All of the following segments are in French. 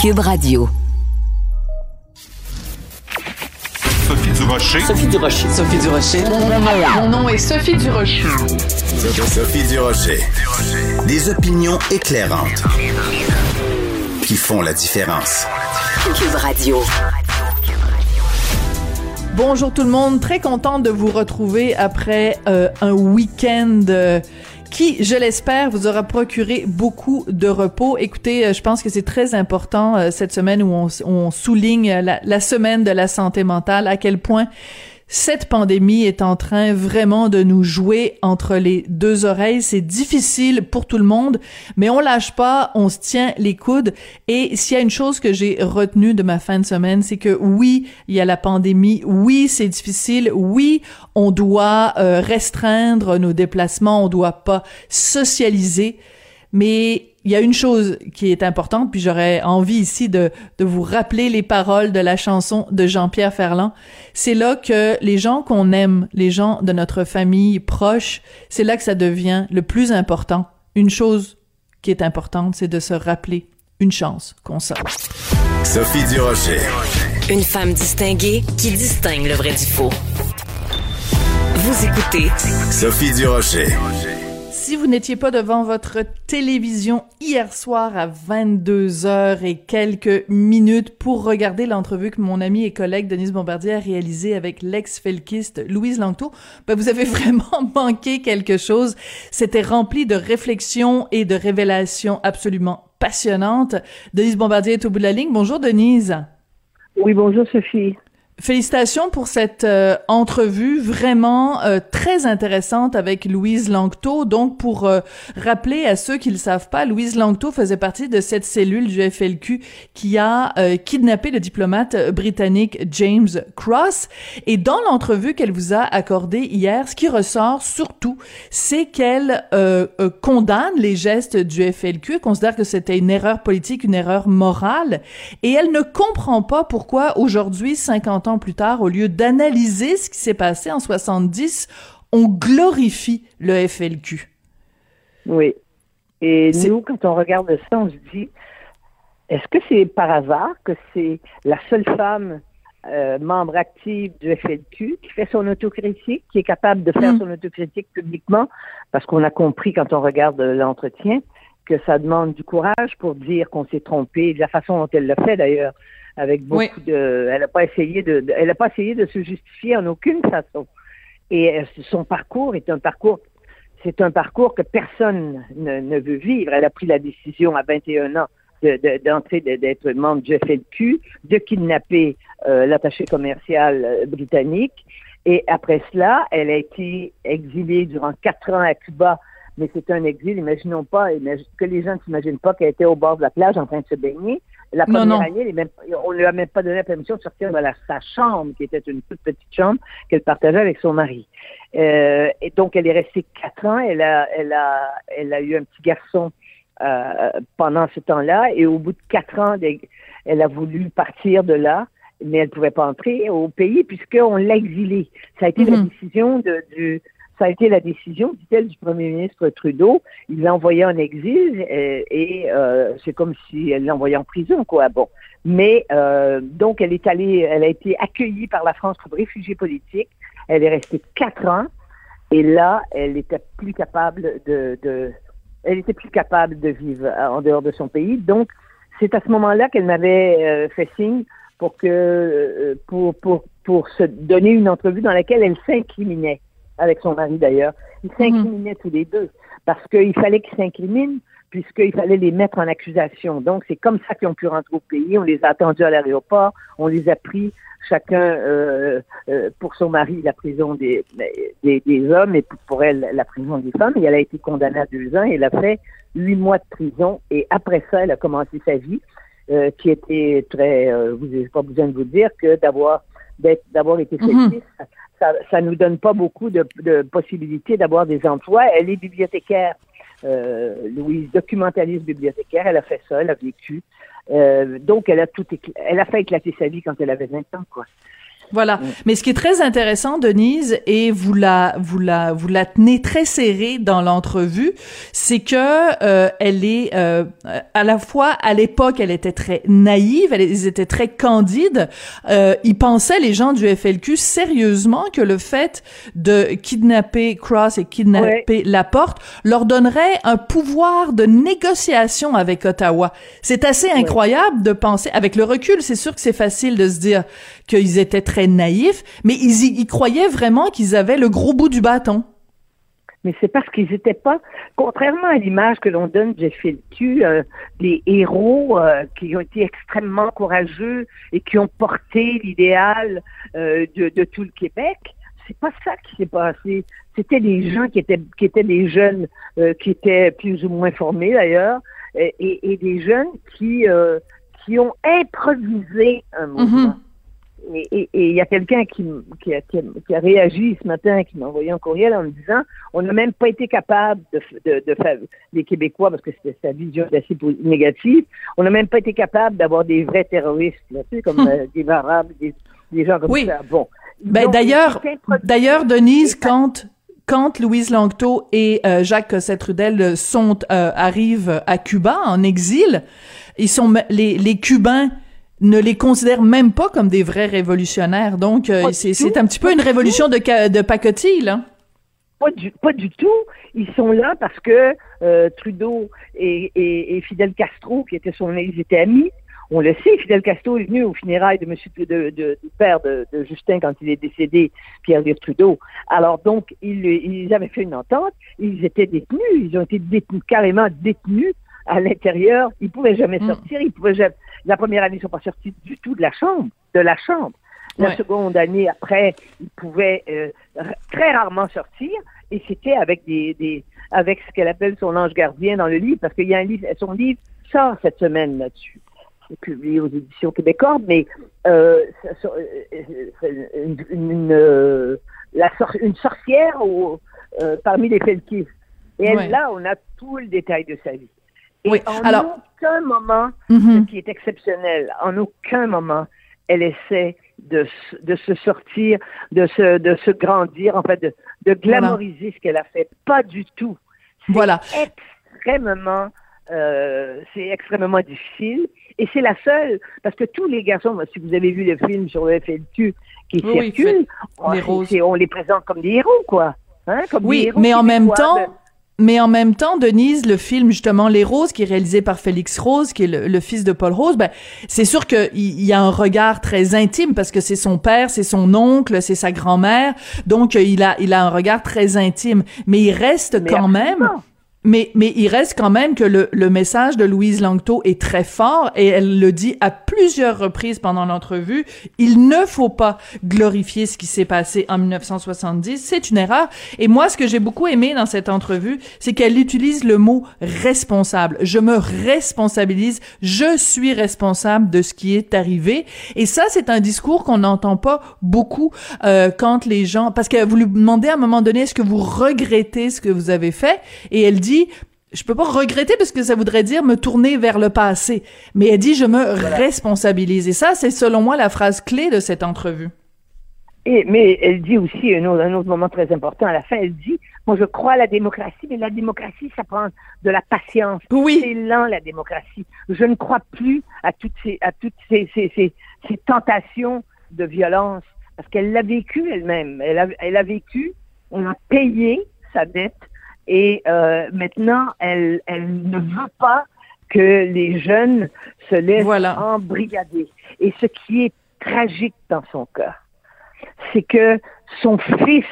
Cube Radio. Sophie Durocher. Sophie Durocher. Sophie Durocher. Mon nom est Sophie Durocher. Sophie Durocher. Des opinions éclairantes qui font la différence. Cube Radio. Bonjour tout le monde, très contente de vous retrouver après euh, un week-end euh, qui, je l'espère, vous aura procuré beaucoup de repos. Écoutez, euh, je pense que c'est très important cette semaine où on, souligne la, la, semaine de la santé mentale, à quel point cette pandémie est en train vraiment de nous jouer entre les deux oreilles. C'est difficile pour tout le monde, mais on lâche pas, on se tient les coudes. Et s'il y a une chose que j'ai retenue de ma fin de semaine, c'est que oui, il y a la pandémie, oui, c'est difficile, oui, on doit euh, restreindre nos déplacements, on doit pas socialiser, mais il y a une chose qui est importante, puis j'aurais envie ici de, de vous rappeler les paroles de la chanson de Jean-Pierre Ferland. C'est là que les gens qu'on aime, les gens de notre famille proche, c'est là que ça devient le plus important. Une chose qui est importante, c'est de se rappeler une chance qu'on sort. Sophie Durocher. Une femme distinguée qui distingue le vrai du faux. Vous écoutez Sophie Durocher. Si vous n'étiez pas devant votre télévision hier soir à 22 heures et quelques minutes pour regarder l'entrevue que mon ami et collègue Denise Bombardier a réalisée avec l'ex-felkiste Louise Langto, ben vous avez vraiment manqué quelque chose. C'était rempli de réflexions et de révélations absolument passionnantes. Denise Bombardier est au bout de la ligne. Bonjour Denise. Oui, bonjour Sophie. Félicitations pour cette euh, entrevue vraiment euh, très intéressante avec Louise Langto. Donc, pour euh, rappeler à ceux qui ne le savent pas, Louise Langto faisait partie de cette cellule du FLQ qui a kidnappé le diplomate britannique James Cross. Et dans l'entrevue qu'elle vous a accordée hier, ce qui ressort surtout, c'est qu'elle condamne les gestes du FLQ, considère que c'était une erreur politique, une erreur morale, et elle ne comprend pas pourquoi aujourd'hui, 50 ans plus tard, au lieu d'analyser ce qui s'est passé en 70, on glorifie le FLQ. Oui. Et nous, quand on regarde ça, on se dit, est-ce que c'est par hasard que c'est la seule femme euh, membre active du FLQ qui fait son autocritique, qui est capable de faire mm. son autocritique publiquement, parce qu'on a compris quand on regarde l'entretien que ça demande du courage pour dire qu'on s'est trompé, de la façon dont elle l'a fait d'ailleurs avec beaucoup de. Elle n'a pas essayé de, Elle a pas essayé de se justifier en aucune façon. Et euh, son parcours est un parcours. C'est un parcours que personne ne, veut vivre. Elle a pris la décision à 21 ans d'entrer, d'être membre du FLQ, de kidnapper euh, l'attaché commercial euh, britannique. Et après cela, elle a été exilée durant quatre ans à Cuba mais c'est un exil, imaginons pas, que les gens ne s'imaginent pas qu'elle était au bord de la plage en train de se baigner. La première année, on ne lui a même pas donné la permission de sortir de sa chambre, qui était une toute petite chambre qu'elle partageait avec son mari. Euh, et donc, elle est restée quatre ans. Elle a, elle a, elle a eu un petit garçon euh, pendant ce temps-là. Et au bout de quatre ans, elle a voulu partir de là mais elle ne pouvait pas entrer au pays puisqu'on l'a exilée. Ça a été la mm-hmm. décision de, du, ça a été la décision, dit-elle, du premier ministre Trudeau. Il l'a envoyé en exil euh, et, euh, c'est comme si elle l'envoyait en prison, quoi. Bon. Mais euh, donc, elle est allée, elle a été accueillie par la France comme réfugiée politique. Elle est restée quatre ans et là, elle était plus capable de, de elle était plus capable de vivre en dehors de son pays. Donc, c'est à ce moment-là qu'elle m'avait fait signe pour que pour, pour, pour se donner une entrevue dans laquelle elle s'incriminait avec son mari d'ailleurs. Ils s'incriminaient tous les deux parce qu'il fallait qu'ils s'incrimine puisqu'il fallait les mettre en accusation. Donc, c'est comme ça qu'ils ont pu rentrer au pays. On les a attendus à l'aéroport, on les a pris chacun euh, euh, pour son mari la prison des, des, des, hommes et pour elle la prison des femmes. Et elle a été condamnée à deux ans. Elle a fait huit mois de prison et après ça, elle a commencé sa vie euh, qui était très, vous n'avez pas besoin de vous dire que d'avoir d'avoir été mm ça, ça nous donne pas beaucoup de, de possibilités d'avoir des emplois. Elle est bibliothécaire, euh, Louise, documentaliste bibliothécaire. Elle a fait ça, elle a vécu. Euh, donc, elle a tout, elle a fait éclater sa vie quand elle avait 20 ans, quoi. Voilà. Mm. Mais ce qui est très intéressant, Denise, et vous la, vous la, vous la tenez très serrée dans l'entrevue, c'est que euh, elle est euh, à la fois à l'époque, elle était très naïve, elle, ils étaient très candides. Euh, ils pensaient les gens du FLQ sérieusement que le fait de kidnapper Cross et kidnapper Laporte leur donnerait un pouvoir de négociation avec Ottawa. C'est assez incroyable de penser, avec le recul, c'est sûr que c'est facile de se dire qu'ils étaient très naïfs, mais ils, y- ils croyaient vraiment qu'ils avaient le gros bout du bâton. Mais c'est parce qu'ils n'étaient pas, contrairement à l'image que l'on donne du FLQ, euh, des héros euh, qui ont été extrêmement courageux et qui ont porté l'idéal euh, de, de tout le Québec. C'est pas ça qui s'est passé. C'était des gens qui étaient qui étaient des jeunes euh, qui étaient plus ou moins formés d'ailleurs et, et- et des jeunes qui euh, qui ont improvisé un mouvement. Et et- et il y a quelqu'un qui, qui, a, qui, a, qui a réagi ce matin, qui m'a envoyé un courriel en me disant on n'a même pas été capable de, de, de faire, les Québécois, parce que c'était sa vision assez négative, on n'a même pas été capable d'avoir des vrais terroristes, là, tu sais, comme euh, des Arabes, des, des gens comme Oui. ça. Bon. Ben, d'ailleurs, d'ailleurs, Denise, quand quand Louise Langto et euh, Jacques Cossette-Trudel sont euh, arrivent à Cuba en exil, ils sont les les Cubains ne les considèrent même pas comme des vrais révolutionnaires. Donc euh, c'est un petit peu une révolution de de pacotille là. Pas du, pas du tout. Ils sont là parce que euh, Trudeau et, et, et Fidel Castro, qui étaient son, ils étaient amis. On le sait, Fidel Castro est venu aux funérailles de monsieur de, de, de- du père de, de Justin quand il est décédé, Pierre-Luc Trudeau. Alors donc, ils, ils avaient fait une entente, ils étaient détenus, ils ont été détenus, carrément détenus à l'intérieur. Ils pouvaient jamais Mm. sortir, ils pouvaient jamais, la première année, ils sont pas sortis du tout de la chambre, de la chambre. La Ouais. seconde année après, ils pouvaient euh, très rarement sortir et c'était avec des, des avec ce qu'elle appelle son ange gardien dans le livre parce qu'il y a un livre, son livre sort cette semaine là-dessus. C'est publié aux éditions québécois, mais euh, euh, c'est une, une, euh, la sor- une sorcière au- euh, parmi les Felkis. Et elle, Ouais. là, on a tout le détail de sa vie. Et Oui, en alors- aucun moment, Mhm. ce qui est exceptionnel, en aucun moment, elle essaie de, de se sortir, de se, de se grandir, en fait, de, de glamoriser ce qu'elle a fait. Pas du tout. C'est Voilà. extrêmement, euh, c'est extrêmement difficile. Et c'est la seule, parce que tous les garçons, si vous avez vu le film sur le FLQ qui Oui, circule, on, les on les présente comme des héros, quoi. Hein, comme des Oui, héros mais en même temps, mais en même temps, Denise, le film justement Les Roses, qui est réalisé par Félix Rose, qui est le, le fils de Paul Rose, ben c'est sûr qu'il il y a un regard très intime parce que c'est son père, c'est son oncle, c'est sa grand-mère, donc euh, il a il a un regard très intime, mais il reste Mais quand même. Mais, mais il reste quand même que le, le message de Louise Langto est très fort et elle le dit à plusieurs reprises pendant l'entrevue. Il ne faut pas glorifier ce qui s'est passé en 1970. C'est une erreur. Et moi, ce que j'ai beaucoup aimé dans cette entrevue, c'est qu'elle utilise le mot responsable. Je me responsabilise. Je suis responsable de ce qui est arrivé. Et ça, c'est un discours qu'on n'entend pas beaucoup euh, quand les gens, parce que vous lui demandez à un moment donné, est-ce que vous regrettez ce que vous avez fait? Et elle dit, je peux pas regretter parce que ça voudrait dire me tourner vers le passé. Mais elle dit, je me responsabilise. Et ça, c'est selon moi la phrase clé de cette entrevue. Et, mais elle dit aussi un autre, un autre moment très important à la fin, elle dit, moi je crois à la démocratie, mais la démocratie, ça prend de la patience. Oui. C'est lent la démocratie. Je ne crois plus à toutes ces, à toutes ces, ces, ces, ces tentations de violence, parce qu'elle l'a vécu elle-même. Elle a, elle a vécu, on a payé sa dette, et euh, maintenant, elle, elle ne veut pas que les jeunes se laissent Voilà. embrigader. Et ce qui est tragique dans son cœur, c'est que son fils,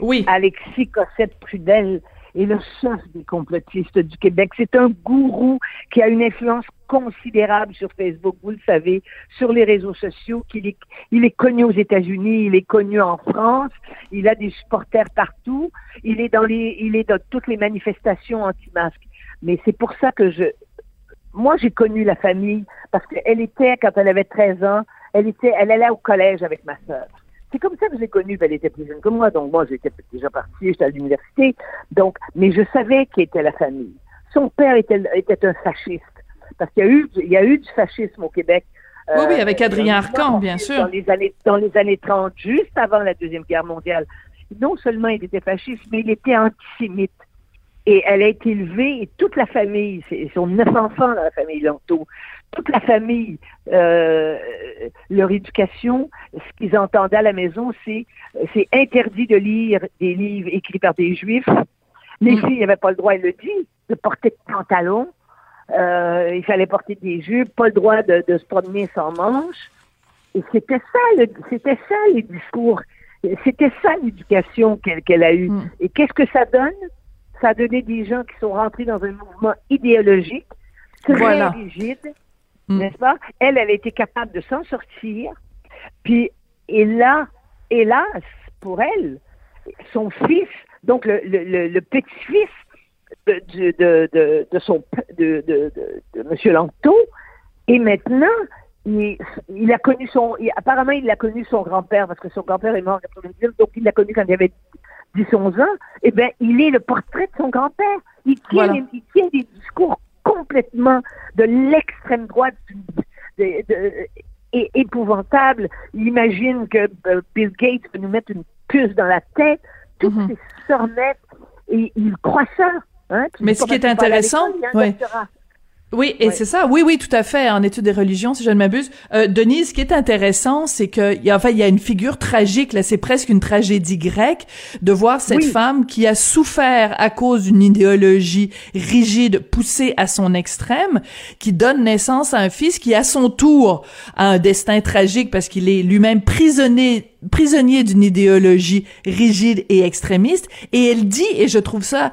Oui. Alexis Cossette-Prudel, est le chef des complotistes du Québec. C'est un gourou qui a une influence considérable sur Facebook, vous le savez, sur les réseaux sociaux, est, il est connu aux États-Unis, il est connu en France, il a des supporters partout, il est dans les, il est dans toutes les manifestations anti-masques. Mais c'est pour ça que je, moi, j'ai connu la famille parce qu'elle était, quand elle avait 13 ans, elle était, elle allait au collège avec ma sœur. C'est comme ça que je l'ai connue, puis elle était plus jeune que moi, donc moi, j'étais déjà partie, j'étais à l'université, donc, mais je savais qui était la famille. Son père était, était un fasciste, parce qu'il y a eu, il y a eu du fascisme au Québec oui, oui, avec Adrien Arcan, bien sûr. Dans les, années, dans les années 30, juste avant la Deuxième Guerre mondiale. Non seulement il était fasciste, mais il était antisémite. Et elle a été élevée, et toute la famille, ils sont neuf enfants dans la famille Lanto, toute la famille, euh, leur éducation, ce qu'ils entendaient à la maison, c'est c'est interdit de lire des livres écrits par des juifs. Les mm. filles n'avaient pas le droit, elle le dit, de porter de pantalons. Euh, il fallait porter des jupes, pas le droit de, de se promener sans manches. Et c'était ça, c'était ça les discours, c'était ça l'éducation qu'elle a eue. Mm. Et qu'est-ce que ça donne? Ça a donné des gens qui sont rentrés dans un mouvement idéologique très rigide, mm. n'est-ce pas? Elle, elle a été capable de s'en sortir. Puis, et là, hélas, pour elle, son fils, donc le, le, le petit-fils de, de, de, de, son de, de, de, Monsieur Langto, et maintenant, il, il, a connu son, apparemment, il a connu son grand-père parce que son grand-père est mort en 90, donc il l'a connu quand il avait 10-11 ans. Eh bien, il est le portrait de son grand-père. Il tient, il tient des discours complètement de l'extrême droite, de, de, et épouvantable. Il imagine que euh, Bill Gates va nous mettre une puce dans la tête. Toutes mm -hmm. ces sornettes, et il croit ça. Hein, Mais ce qui est intéressant, oui. Oui, et c'est ça. Oui, oui, tout à fait. En études des religions, si je ne m'abuse. Euh, Denise, ce qui est intéressant, c'est que, y a, enfin, il y a une figure tragique. Là, c'est presque une tragédie grecque de voir cette femme qui a souffert à cause d'une idéologie rigide poussée à son extrême, qui donne naissance à un fils qui, à son tour, a un destin tragique parce qu'il est lui-même prisonnier prisonnier d'une idéologie rigide et extrémiste. Et elle dit, et je trouve ça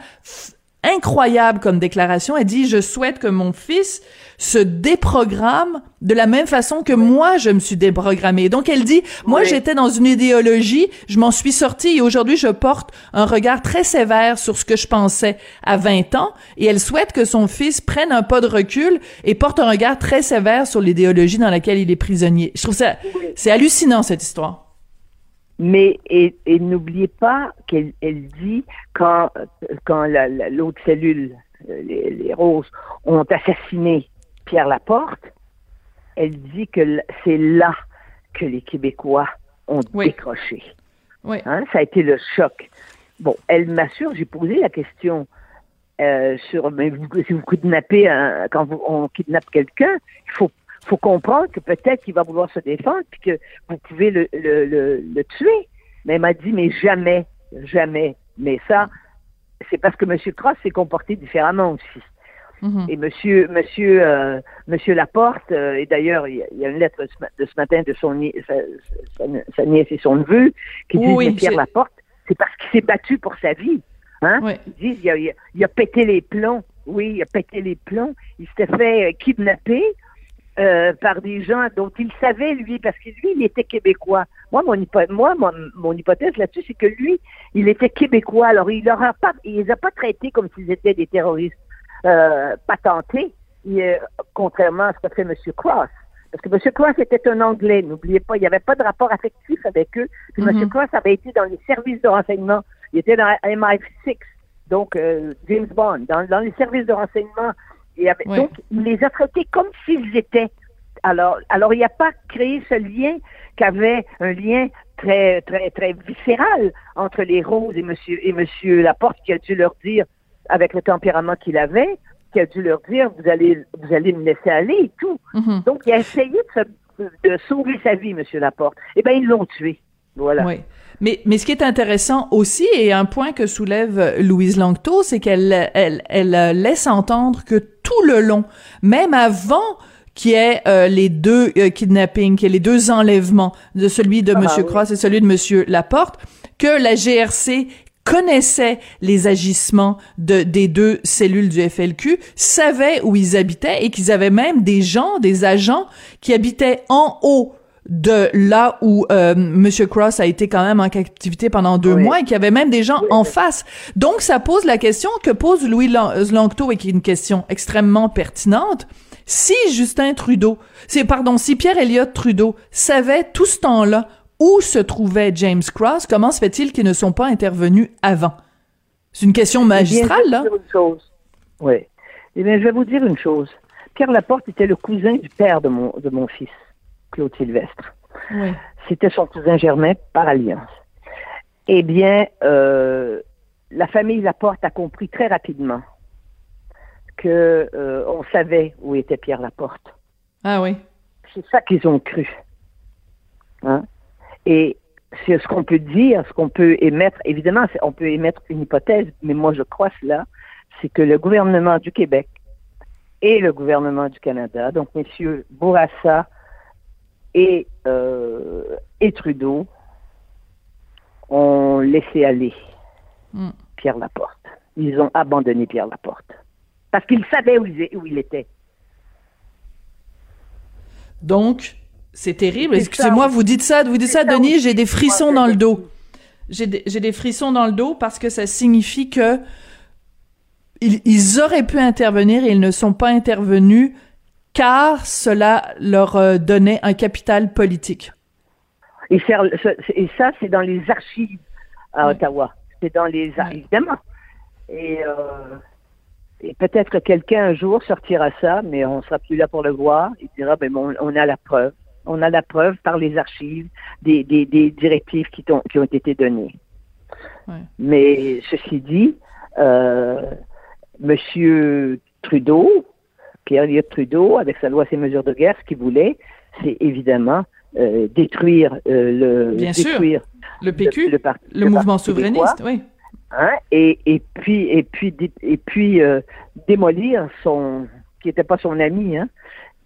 incroyable comme déclaration. Elle dit, je souhaite que mon fils se déprogramme de la même façon que moi, je me suis déprogrammée. Donc, elle dit, moi, j'étais dans une idéologie, je m'en suis sortie et aujourd'hui, je porte un regard très sévère sur ce que je pensais à 20 ans et elle souhaite que son fils prenne un pas de recul et porte un regard très sévère sur l'idéologie dans laquelle il est prisonnier. Je trouve ça, c'est hallucinant, cette histoire. Mais et, n'oubliez pas qu'elle elle dit quand quand l'autre cellule, euh, les, les, roses, ont assassiné Pierre Laporte, elle dit que c'est là que les Québécois ont décroché. Oui. Hein, ça a été le choc. Bon, elle m'assure, j'ai posé la question euh, sur mais vous, si vous kidnappez un, quand vous, on kidnappe quelqu'un, il faut faut comprendre que peut-être qu'il va vouloir se défendre puis que vous pouvez le, le, le, tuer. Mais elle m'a dit, mais jamais, jamais. Mais ça, c'est parce que M. Cross s'est comporté différemment aussi. Mm-hmm. Et Monsieur, Monsieur, euh, Monsieur Laporte, euh, et d'ailleurs, il y, a une lettre de ce matin de son sa, nièce et son neveu qui disent mais Pierre Laporte, c'est parce qu'il s'est battu pour sa vie. Hein? Ils disent il a, il a, pété les plombs. Oui, il a pété les plombs. Il s'était fait euh, kidnapper. Euh, par des gens dont il savait, lui, parce que lui, il était québécois. Moi, mon, moi, mon, hypothèse là-dessus, c'est que lui, il était québécois. Alors, il leur a pas, il les a pas traités comme s'ils étaient des terroristes euh, patentés, euh, contrairement à ce qu'a fait M. Cross. Parce que M. Cross était un Anglais, n'oubliez pas, il n'y avait pas de rapport affectif avec eux. Puis M. Mm-hmm. Cross avait été dans les services de renseignement. Il était dans MI6, donc euh, James Bond, dans, dans les services de renseignement donc, il les a traités comme s'ils étaient. Alors, alors il n'y a pas créé ce lien qu'avait un lien très, très, très viscéral entre les roses et monsieur, et monsieur Laporte qui a dû leur dire, avec le tempérament qu'il avait, qui a dû leur dire, vous allez, vous allez me laisser aller et tout. Mm-hmm. Donc, il a essayé de, de, sauver sa vie, monsieur Laporte. Eh bien, ils l'ont tué. Voilà. Oui. Mais, mais ce qui est intéressant aussi, et un point que soulève Louise Langto, c'est qu'elle elle, elle laisse entendre que tout le long, même avant qu'il y ait euh, les deux euh, kidnappings, qu'il y ait les deux enlèvements de celui de ah, Monsieur Cross et celui de Monsieur Laporte, que la GRC connaissait les agissements de, des deux cellules du FLQ, savait où ils habitaient et qu'ils avaient même des gens, des agents qui habitaient en haut de là où euh, Monsieur Cross a été quand même en captivité pendant deux mois et qu'il y avait même des gens en face. Donc ça pose la question que pose Louis Langto et qui est une question extrêmement pertinente. Si Justin Trudeau, c'est pardon, si Pierre Elliott Trudeau savait tout ce temps-là où se trouvait James Cross, comment se fait-il qu'ils ne sont pas intervenus avant? C'est une question magistrale là. Oui. Eh bien, je vais vous dire une chose. Pierre Laporte était le cousin du père de mon de mon fils. Claude Sylvestre. Oui. C'était son cousin germain par alliance. Eh bien, euh, la famille Laporte a compris très rapidement que euh, on savait où était Pierre Laporte. Ah oui. C'est ça qu'ils ont cru. Hein? Et c'est ce qu'on peut dire, ce qu'on peut émettre. Évidemment, on peut émettre une hypothèse, mais moi je crois cela, c'est que le gouvernement du Québec et le gouvernement du Canada, donc messieurs Bourassa et, euh, et Trudeau, ont laissé aller Hmm. Pierre Laporte. Ils ont abandonné Pierre Laporte. Parce qu'ils savaient où il, où il était. Donc, c'est terrible. C'est Excusez-moi, vous dites ça, vous dites ça, Denis, j'ai des frissons dans le dos. J'ai des, frissons dans le dos parce que ça signifie que ils, ils auraient pu intervenir et ils ne sont pas intervenus car cela leur euh, donnait un capital politique. Et, ça, c'est dans les archives à. Ottawa. C'est dans les ar- Ouais. évidemment. Et, euh, et peut-être que quelqu'un un jour sortira ça, mais on sera plus là pour le voir. Il dira, ben bon, on a la preuve. On a la preuve par les archives des, des, des directives qui, ont été données. Ouais. Mais ceci dit, euh, Monsieur Trudeau, Pierre Elliott Trudeau, avec sa loi ses mesures de guerre, ce qu'il voulait, c'est évidemment euh, détruire euh, le Bien sûr. détruire Le PQ, le, parti- mouvement Parti souverainiste, oui. hein, et, et puis et puis et puis euh, démolir son qui n'était pas son ami, hein,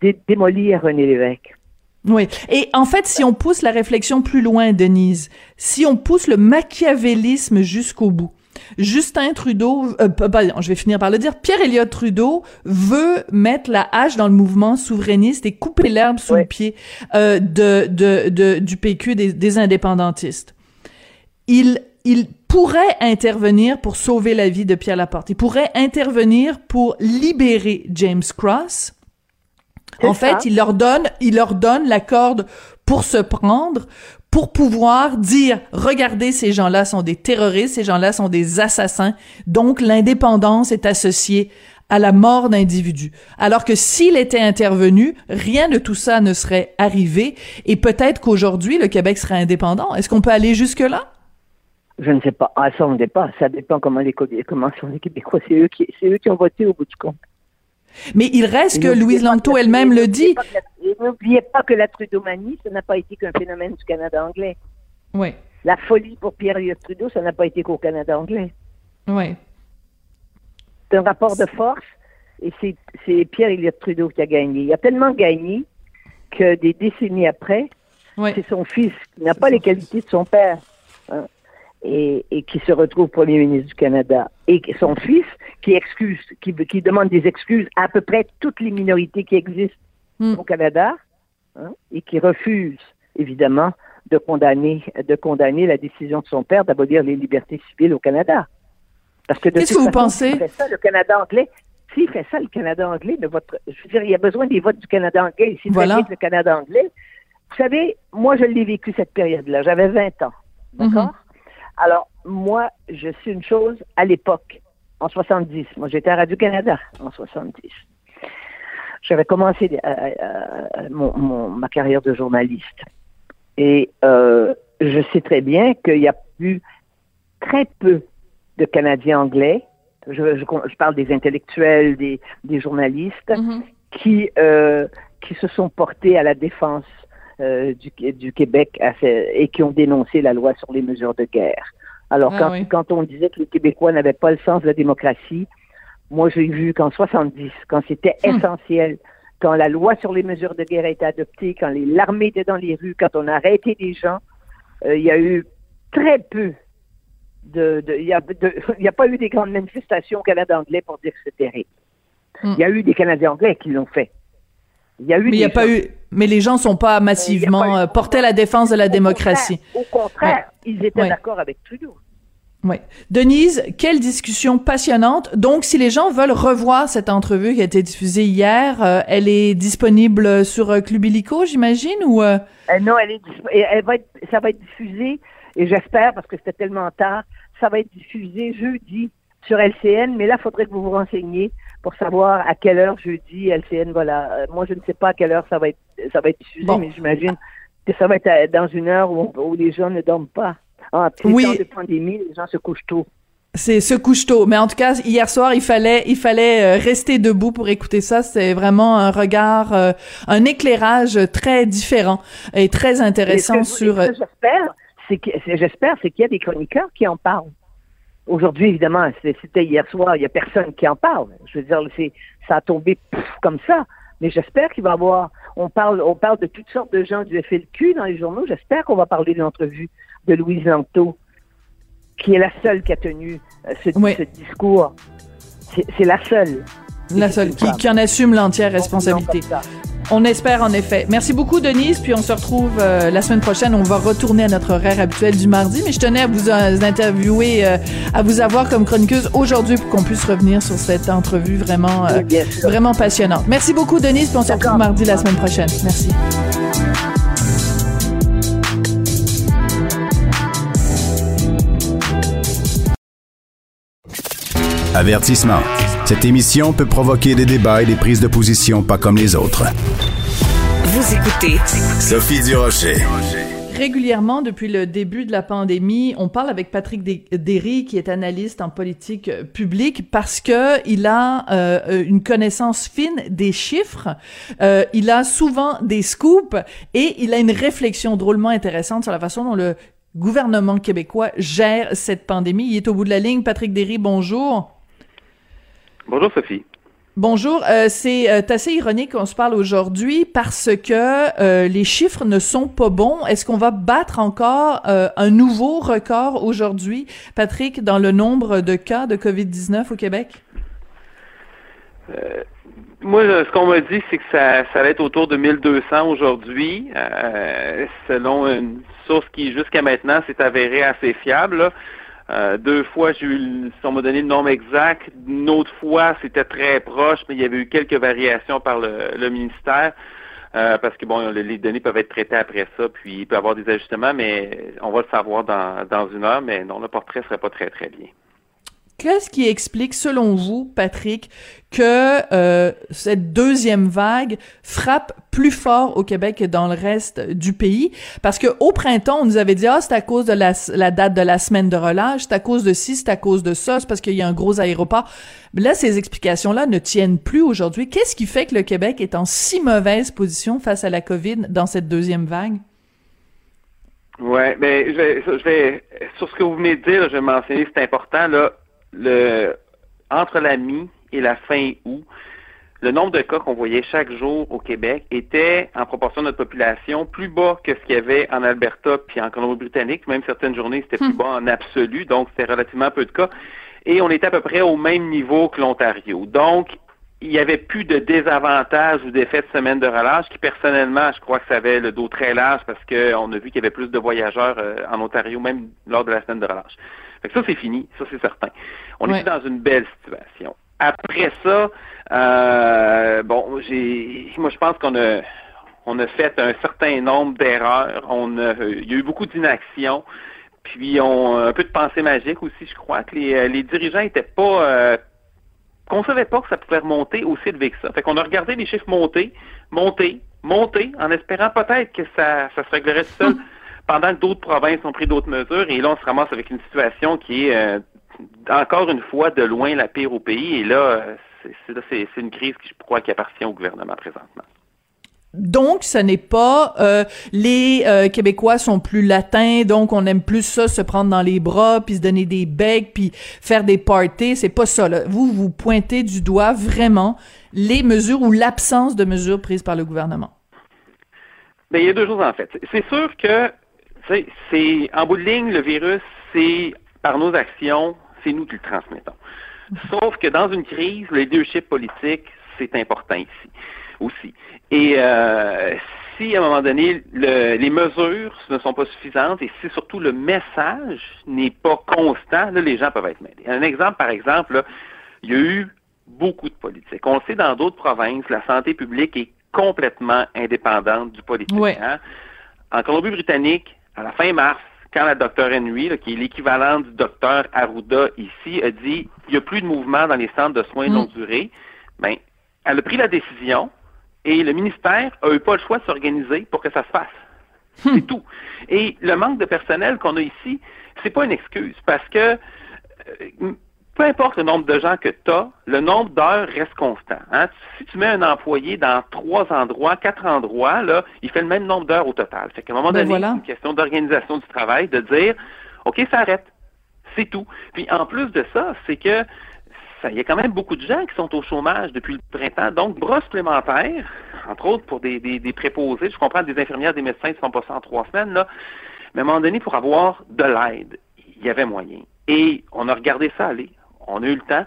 dé- démolir René Lévesque. Oui. Et en fait, si on pousse la réflexion plus loin, Denise, si on pousse le machiavélisme jusqu'au bout, Justin Trudeau, euh, pas- je vais finir par le dire, Pierre Elliott Trudeau veut mettre la hache dans le mouvement souverainiste et couper l'herbe sous le pied euh, de, de, de- du PQ, des, des indépendantistes. Il, il pourrait intervenir pour sauver la vie de Pierre Laporte. Il pourrait intervenir pour libérer James Cross. En fait, il leur donne, il leur donne la corde pour se prendre, pour pouvoir dire, regardez, ces gens-là sont des terroristes, ces gens-là sont des assassins, donc l'indépendance est associée à la mort d'individus. Alors que s'il était intervenu, rien de tout ça ne serait arrivé, et peut-être qu'aujourd'hui, le Québec serait indépendant. Est-ce qu'on peut aller jusque-là? Je ne sais pas. Ah, ça, on ne pas. Ça dépend comment les, Co- comment sont les Québécois. C'est eux eux qui ont voté au bout du compte. Mais il reste que Louise Langto elle-même le dit. N'oubliez pas que la Trudeau-manie, ça n'a pas été qu'un phénomène du Canada anglais. Oui, La folie pour Pierre Elliott Trudeau, ça n'a pas été qu'au Canada anglais. oui. C'est un rapport de force et c'est, c'est Pierre Elliott Trudeau qui a gagné. Il a tellement gagné que des décennies après, Oui. c'est son fils qui n'a pas les qualités de son père hein, et, et qui se retrouve premier ministre du Canada. Et son fils qui excuse, qui, qui demande des excuses à, à peu près toutes les minorités qui existent Hmm. au Canada hein, et qui refuse évidemment de condamner, de condamner la décision de son père d'abolir les libertés civiles au Canada. Parce que de Qu'est-ce que vous pensez? fait ça, le Canada anglais, s'il fait ça, le Canada anglais, votre, je veux dire, il y a besoin des votes du Canada anglais. S'il Voilà. le Canada anglais, vous savez, moi, je l'ai vécu cette période-là. J'avais 20 ans. D'accord? Mhm. Alors, moi, je suis une chose à l'époque, en 70. Moi, j'étais à Radio-Canada en 70. J'avais commencé euh, euh, mon- mon- ma carrière de journaliste. Et euh, je sais très bien qu'il y a eu très peu de Canadiens anglais. Je, je, je parle des intellectuels, des, des journalistes, Mhm. qui, euh, qui se sont portés à la défense euh, du, du Québec à et qui ont dénoncé la loi sur les mesures de guerre. Alors, Ah quand, oui. quand on disait que les Québécois n'avaient pas le sens de la démocratie, moi, j'ai vu qu'en 70, quand c'était Hmm. essentiel, quand la loi sur les mesures de guerre a été adoptée, quand l'armée était dans les rues, quand on a arrêté des gens, euh, il y a eu très peu de... Il n'y a, pas eu des grandes manifestations au Canada anglais pour dire que c'était terrible. Hmm. Il y a eu des Canadiens anglais qui l'ont fait. Il y a eu Mais il des n'y a pas eu, mais les gens sont pas massivement Il y a pas eu- euh, portés à la défense de la Au démocratie. contraire, Au contraire, ils étaient Ouais. d'accord avec Trudeau. Oui. Denise, quelle discussion passionnante. Donc, si les gens veulent revoir cette entrevue qui a été diffusée hier, euh, elle est disponible sur euh, Club Illico, j'imagine, ou euh, Euh, non, elle est, elle va être, ça va être diffusé, et j'espère, parce que c'était tellement tard, ça va être diffusé jeudi sur LCN, mais là, il faudrait que vous vous renseigniez pour savoir à quelle heure jeudi LCN va la... euh, moi, je ne sais pas à quelle heure ça va être ça va être diffusé, mais j'imagine que ça va être dans une heure où, où les gens ne dorment pas. En oui. temps de pandémie, les gens se couchent tôt. C'est ce couche tôt. Mais en tout cas, hier soir, il fallait, il fallait euh, rester debout pour écouter ça. C'est vraiment un regard, euh, un éclairage très différent et très intéressant sur. Ce que j'espère, c'est que j'espère, c'est qu'il y a des chroniqueurs qui en parlent. Aujourd'hui, évidemment, c'était hier soir, il y a personne qui en parle. Je veux dire, c'est, ça a tombé comme ça. Mais j'espère qu'il va y avoir. On parle, on parle de toutes sortes de gens du FLQ dans les journaux. J'espère qu'on va parler de l'entrevue de Louise Lanto qui est la seule qui a tenu euh, ce, discours. C'est la seule. La seule, qui, qui, en assume l'entière responsabilité. On espère en effet. Merci beaucoup Denise, puis on se retrouve euh, la semaine prochaine. On va retourner à notre horaire habituel du mardi, mais je tenais à vous euh, interviewer, à vous avoir comme chroniqueuse aujourd'hui pour qu'on puisse revenir sur cette entrevue vraiment, vraiment passionnante. Merci beaucoup Denise, puis on se retrouve mardi la semaine prochaine. Merci. Avertissement. Cette émission peut provoquer des débats et des prises de position pas comme les autres. Vous écoutez Sophie Durocher. Régulièrement, depuis le début de la pandémie, on parle avec Patrick Derry, qui est analyste en politique publique, parce que il a euh, une connaissance fine des chiffres, euh, il a souvent des scoops et il a une réflexion drôlement intéressante sur la façon dont le gouvernement québécois gère cette pandémie. Il est au bout de la ligne. Patrick Derry, bonjour. Bonjour Sophie. Bonjour, euh, c'est euh, assez ironique qu'on se parle aujourd'hui parce que euh, les chiffres ne sont pas bons. Est-ce qu'on va battre encore un nouveau record aujourd'hui, Patrick, dans le nombre de cas de COVID-19 au Québec? moi, ce qu'on m'a dit, c'est que ça, ça va être autour de 1200 aujourd'hui, selon une source qui, jusqu'à maintenant, s'est avérée assez fiable. Là. Euh, deux fois, j'ai eu, on m'a donné le nombre exact. Une autre fois, c'était très proche, mais il y avait eu quelques variations par le, ministère. Euh, parce que bon, les données peuvent être traitées après ça, puis il peut y avoir des ajustements, mais on va le savoir dans, dans une heure, mais non, le portrait serait pas très très bien. Qu'est-ce qui explique, selon vous, Patrick, que euh, cette deuxième vague frappe plus fort au Québec que dans le reste du pays? Parce que au printemps, on nous avait dit ah c'est à cause de la, la, date de la semaine de relâche, c'est à cause de ci, c'est à cause de ça, c'est parce qu'il y a un gros aéroport. Mais là, ces explications-là ne tiennent plus aujourd'hui. Qu'est-ce qui fait que le Québec est en si mauvaise position face à la COVID dans cette deuxième vague? Ouais, mais ben, je vais, je vais sur ce que vous venez de dire, je vais mentionner, c'est important là le, entre la mi et la fin août, le nombre de cas qu'on voyait chaque jour au Québec était, en proportion de notre population, plus bas que ce qu'il y avait en Alberta puis en Colombie-Britannique. Même certaines journées, c'était plus hmm. bas en absolu, donc c'était relativement peu de cas. Et on était à peu près au même niveau que l'Ontario. Donc, il n'y avait plus de désavantages ou d'effets de semaine de relâche qui, personnellement, je crois que ça avait le dos très large parce qu'on a vu qu'il y avait plus de voyageurs euh, en Ontario, même lors de la semaine de relâche. Fait que ça, c'est fini, ça, c'est certain. On est dans une belle situation. Après ça, euh, bon, j'ai, moi, je pense qu'on a, on a fait un certain nombre d'erreurs. On a, il y a eu beaucoup d'inaction. Puis on, un peu de pensée magique aussi, je crois que les, les dirigeants étaient pas, euh, qu'on savait pas que ça pouvait remonter aussi vite que ça. Fait qu'on a regardé les chiffres monter, monter, monter, en espérant peut-être que ça, ça se réglerait tout seul. pendant que d'autres provinces ont pris d'autres mesures, et là, on se ramasse avec une situation qui est euh, encore une fois de loin la pire au pays, et là, euh, c'est une crise qui, je crois, qui appartient au gouvernement présentement. Donc, ce n'est pas euh, les Québécois sont plus latins, donc on aime plus ça, se prendre dans les bras, puis se donner des becs, puis faire des parties. C'est pas ça. Là. Vous, vous pointez du doigt vraiment les mesures ou l'absence de mesures prises par le gouvernement. Bien, il y a deux choses en fait. C'est sûr que c'est en bout de ligne, le virus, c'est par nos actions, c'est nous qui le transmettons. Sauf que dans une crise, le leadership politique, c'est important ici aussi. Et euh, si à un moment donné, les mesures ne sont pas suffisantes et si surtout le message n'est pas constant, là, les gens peuvent être mêlés. Un exemple, par exemple, il y a eu beaucoup de politique. On le sait dans d'autres provinces, la santé publique est complètement indépendante du politique. Hein. En Colombie-Britannique, à la fin mars, quand la docteur Henry, qui est l'équivalent du docteur Arruda ici, a dit il n'y a plus de mouvement dans les centres de soins de mm. longue durée, ben, elle a pris la décision Et le ministère a eu pas le choix de s'organiser pour que ça se fasse. C'est Hmm. tout. Et le manque de personnel qu'on a ici, c'est pas une excuse parce que euh, peu importe le nombre de gens que tu as, le nombre d'heures reste constant. hein. Si tu mets un employé dans trois endroits, quatre endroits, là, il fait le même nombre d'heures au total. Fait qu'à un moment Ben donné, voilà. c'est une question d'organisation du travail, de dire OK, ça arrête. C'est tout. Puis en plus de ça, c'est que il y a quand même beaucoup de gens qui sont au chômage depuis le printemps, donc bras supplémentaires, entre autres pour des, des, des préposés, je comprends des infirmières, des médecins qui sont passés en trois semaines, là, mais à un moment donné, pour avoir de l'aide, il y avait moyen. Et on a regardé ça aller, on a eu le temps,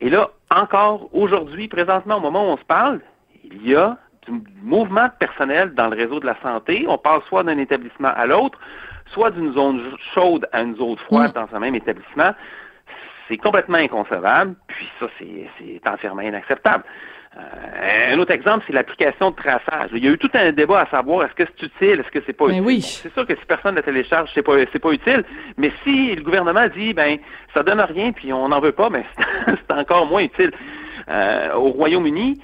et là, encore aujourd'hui, présentement, au moment où on se parle, il y a du mouvement de personnel dans le réseau de la santé. On passe soit d'un établissement à l'autre, soit d'une zone chaude à une zone froide dans un même établissement. C'est complètement inconcevable, puis ça, c'est c'est entièrement inacceptable. Euh, un autre exemple, c'est l'application de traçage. Il y a eu tout un débat à savoir est-ce que c'est utile, est-ce que c'est pas utile? oui. C'est sûr que si personne la télécharge, c'est pas c'est pas utile. Mais si le gouvernement dit ben ça donne rien puis on n'en veut pas, ben c'est encore moins utile. Euh, au Royaume-Uni,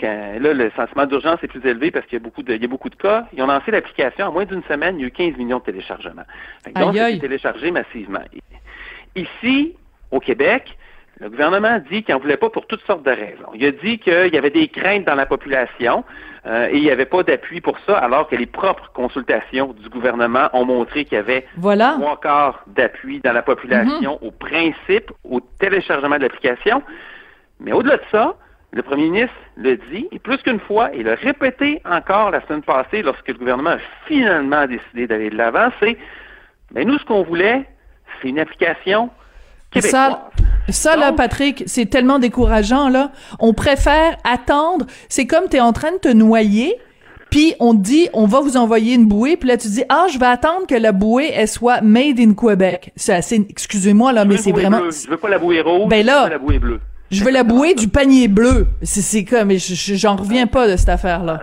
quand, là, le sentiment d'urgence est plus élevé parce qu'il y a beaucoup de, il y a beaucoup de cas. Ils ont lancé l'application en moins d'une semaine, il y a eu 15 millions de téléchargements. Donc, c'est téléchargé massivement. Ici, au Québec, le gouvernement dit qu'il n'en voulait pas pour toutes sortes de raisons. Il a dit qu'il y avait des craintes dans la population euh, et il n'y avait pas d'appui pour ça, alors que les propres consultations du gouvernement ont montré qu'il y avait Voilà. trois quarts d'appui dans la population au principe, au téléchargement de l'application. Mais au-delà de ça, le premier ministre le dit, et plus qu'une fois, et l'a répété encore la semaine passée lorsque le gouvernement a finalement décidé d'aller de l'avant, c'est, mais nous, ce qu'on voulait, c'est une application québécoise. Ça, ça là, Patrick, c'est tellement décourageant, là. On préfère attendre. C'est comme t'es en train de te noyer, puis on te dit, on va vous envoyer une bouée, puis là, tu dis, ah, je vais attendre que la bouée, elle soit made in Québec. C'est assez, excusez-moi, là, Je mais c'est vraiment, bleue. Je veux pas la bouée rouge, Ben là- je veux la bouée bleue. je veux la bouée du panier bleu. C'est, comme, je- je- j'en reviens pas de cette affaire-là.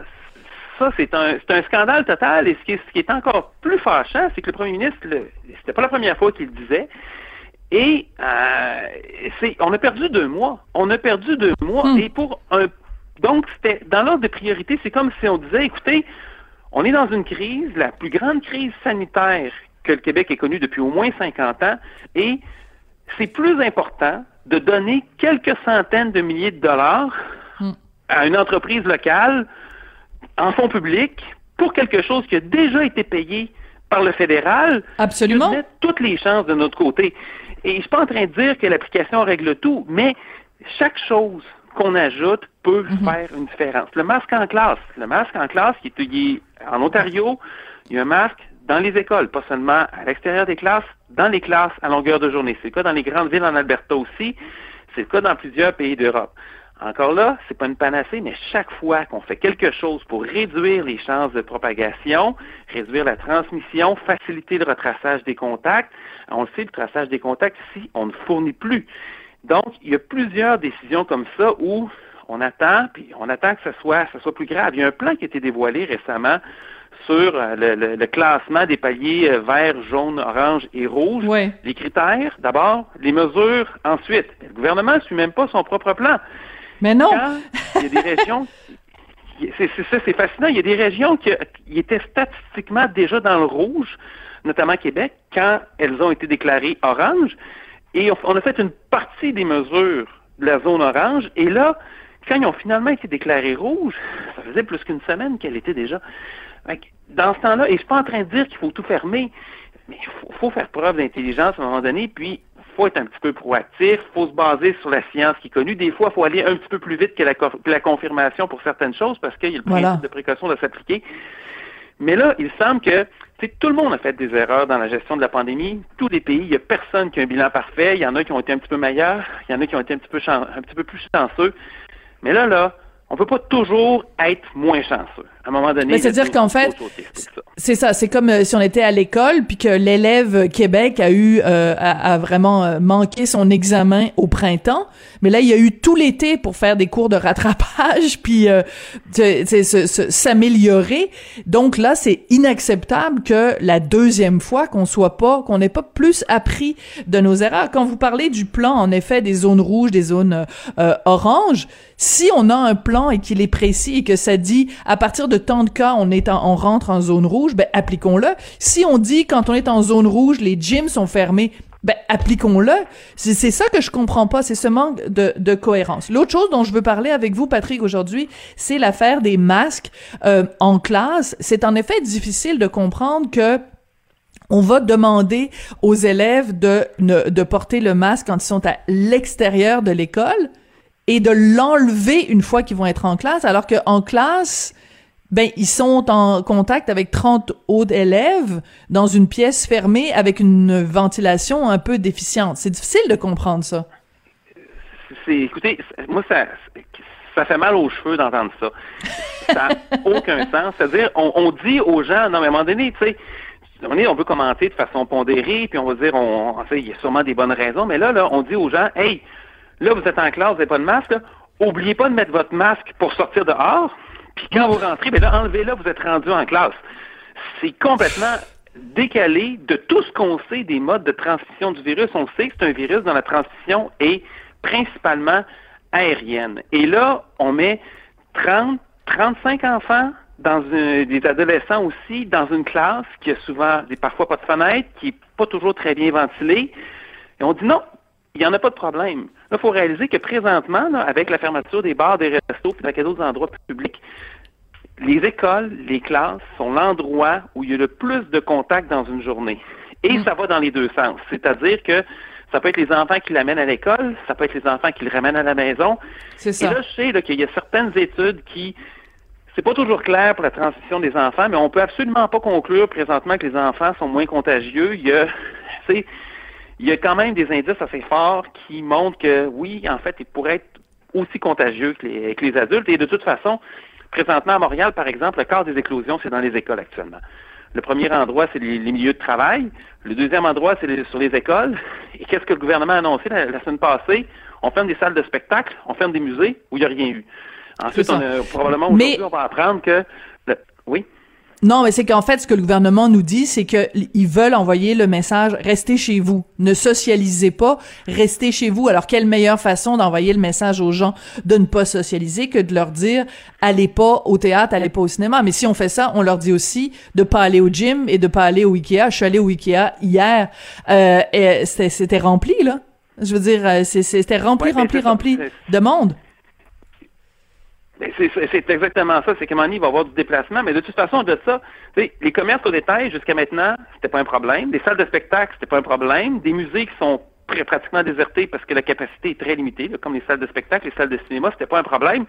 Ça, c'est un, un scandale total. Et ce qui, est, ce qui est encore plus fâchant, c'est que le premier ministre, c'était pas la première fois qu'il le disait. Et euh, c'est, on a perdu deux mois. On a perdu deux mois. Hmm. Et pour un, donc c'était dans l'ordre de priorité, c'est comme si on disait, écoutez, on est dans une crise, la plus grande crise sanitaire que le Québec ait connue depuis au moins 50 ans, et c'est plus important de donner quelques centaines de milliers de dollars Hmm. à une entreprise locale en fonds publics pour quelque chose qui a déjà été payé par le fédéral, Absolument. mettre toutes les chances de notre côté. Et je suis pas en train de dire que l'application règle tout, mais chaque chose qu'on ajoute peut Mhm. faire une différence. Le masque en classe, le masque en classe qui est, il est en Ontario, il y a un masque dans les écoles, pas seulement à l'extérieur des classes, dans les classes à longueur de journée. C'est le cas dans les grandes villes en Alberta aussi, c'est le cas dans plusieurs pays d'Europe. Encore là, c'est pas une panacée, mais chaque fois qu'on fait quelque chose pour réduire les chances de propagation, réduire la transmission, faciliter le retraçage des contacts, on le sait, le traçage des contacts ici, on ne fournit plus. Donc, il y a plusieurs décisions comme ça où on attend, puis on attend que ce soit, ce soit plus grave. Il y a un plan qui a été dévoilé récemment sur euh, le, le- le classement des paliers euh, vert, jaune, orange et rouge. Ouais. Les critères, d'abord, les mesures, ensuite. Le gouvernement ne suit même pas son propre plan. Mais non. Il y a des régions, c'est ça, c'est fascinant. Il y a des régions qui, étaient statistiquement déjà dans le rouge, notamment Québec, quand elles ont été déclarées orange. Et on, a fait une partie des mesures de la zone orange. Et là, quand ils ont finalement été déclarées rouges, ça faisait plus qu'une semaine qu'elle était déjà. Dans ce temps-là, et je suis pas en train de dire qu'il faut tout fermer, mais il faut, faut faire preuve d'intelligence à un moment donné, puis faut être un petit peu proactif, faut se baser sur la science qui est connue. Des fois, il faut aller un petit peu plus vite que la, co- que la confirmation pour certaines choses parce qu'il y a le principe Voilà. de précaution de s'appliquer. Mais là, il semble que tout le monde a fait des erreurs dans la gestion de la pandémie. Tous les pays, il n'y a personne qui a un bilan parfait. Il y en a qui ont été un petit peu meilleurs, il y en a qui ont été un petit peu, un petit peu plus chanceux. Mais là, là, on peut pas toujours être moins chanceux. À un moment donné, c'est-à-dire qu'en fait, c'est ça. C'est comme euh, si on était à l'école puis que l'élève Québec a eu euh, a, a vraiment euh, manqué son examen au printemps, mais là il y a eu tout l'été pour faire des cours de rattrapage puis euh, s'améliorer. Donc là c'est inacceptable que la deuxième fois qu'on soit pas qu'on n'ait pas plus appris de nos erreurs. Quand vous parlez du plan en effet des zones rouges, des zones euh, oranges, Si on a un plan et qu'il est précis et que ça dit à partir de tant de cas on est on rentre en zone rouge, ben appliquons-le. Si on dit quand on est en zone rouge les gyms sont fermés, ben appliquons-le. C'est ça que je comprends pas, c'est ce manque de, de cohérence. L'autre chose dont je veux parler avec vous, Patrick, aujourd'hui, c'est l'affaire des masques euh, en classe. C'est en effet difficile de comprendre que on va demander aux élèves de, de porter le masque quand ils sont à l'extérieur de l'école et de l'enlever une fois qu'ils vont être en classe, alors qu'en classe, ben ils sont en contact avec 30 autres élèves dans une pièce fermée avec une ventilation un peu déficiente. C'est difficile de comprendre ça. C'est, écoutez, moi ça, ça fait mal aux cheveux d'entendre ça. Ça n'a aucun sens. C'est-à-dire, on, dit aux gens, non mais à un moment donné, tu sais, on, est, on peut commenter de façon pondérée, puis on va dire, on, il y a sûrement des bonnes raisons, mais là, là, on dit aux gens, hey, là, vous êtes en classe, vous n'avez pas de masque, oubliez pas de mettre votre masque pour sortir dehors, puis quand vous rentrez, ben là, enlevez-le, vous êtes rendu en classe. C'est complètement décalé de tout ce qu'on sait des modes de transmission du virus. On sait que c'est un virus dont la transmission est principalement aérienne. Et là, on met 30, 35 enfants des adolescents aussi dans une classe qui a souvent, parfois pas de fenêtre, qui est pas toujours très bien ventilée. Et on dit non, il n'y en a pas de problème. Là, il faut réaliser que présentement, avec la fermeture des bars, des restos et d'autres endroits publics, les écoles, les classes sont l'endroit où il y a le plus de contacts dans une journée. Et mm. ça va dans les deux sens. C'est-à-dire que ça peut être les enfants qui l'amènent à l'école, ça peut être les enfants qui le ramènent à la maison. C'est ça. Et là, je sais qu'il y a certaines études qui c'est pas toujours clair pour la transition des enfants, mais on peut absolument pas conclure présentement que les enfants sont moins contagieux. Il y a, il y a quand même des indices assez forts qui montrent que oui, en fait, ils pourraient être aussi contagieux que les, adultes. Et de toute façon, présentement à Montréal, par exemple, le quart des éclosions, c'est dans les écoles actuellement. Le premier endroit, c'est les, milieux de travail. Le deuxième endroit, c'est sur les écoles. Et qu'est-ce que le gouvernement a annoncé la, semaine passée? On ferme des salles de spectacle, on ferme des musées où il n'y a rien eu. Ensuite, on a, probablement aujourd'hui, on va apprendre que... oui? Non, mais c'est qu'en fait, ce que le gouvernement nous dit, c'est qu'ils veulent envoyer le message restez chez vous, ne socialisez pas, restez chez vous. Alors, quelle meilleure façon d'envoyer le message aux gens de ne pas socialiser que de leur dire allez pas au théâtre, allez pas au cinéma. Mais si on fait ça, on leur dit aussi de pas aller au gym et de pas aller au Ikea. Je suis allée au Ikea hier, euh, et c'était rempli là. Je veux dire, euh, c'était rempli, rempli, rempli de monde. Ben, c'est exactement ça. C'est qu'à un moment donné, il va y avoir du déplacement. Mais de toute façon, de ça, les commerces au détail, jusqu'à maintenant, c'était pas un problème. Les salles de spectacle, c'était pas un problème. Des musées qui sont pratiquement désertés parce que la capacité est très limitée, comme les salles de spectacle, les salles de cinéma, c'était pas un problème.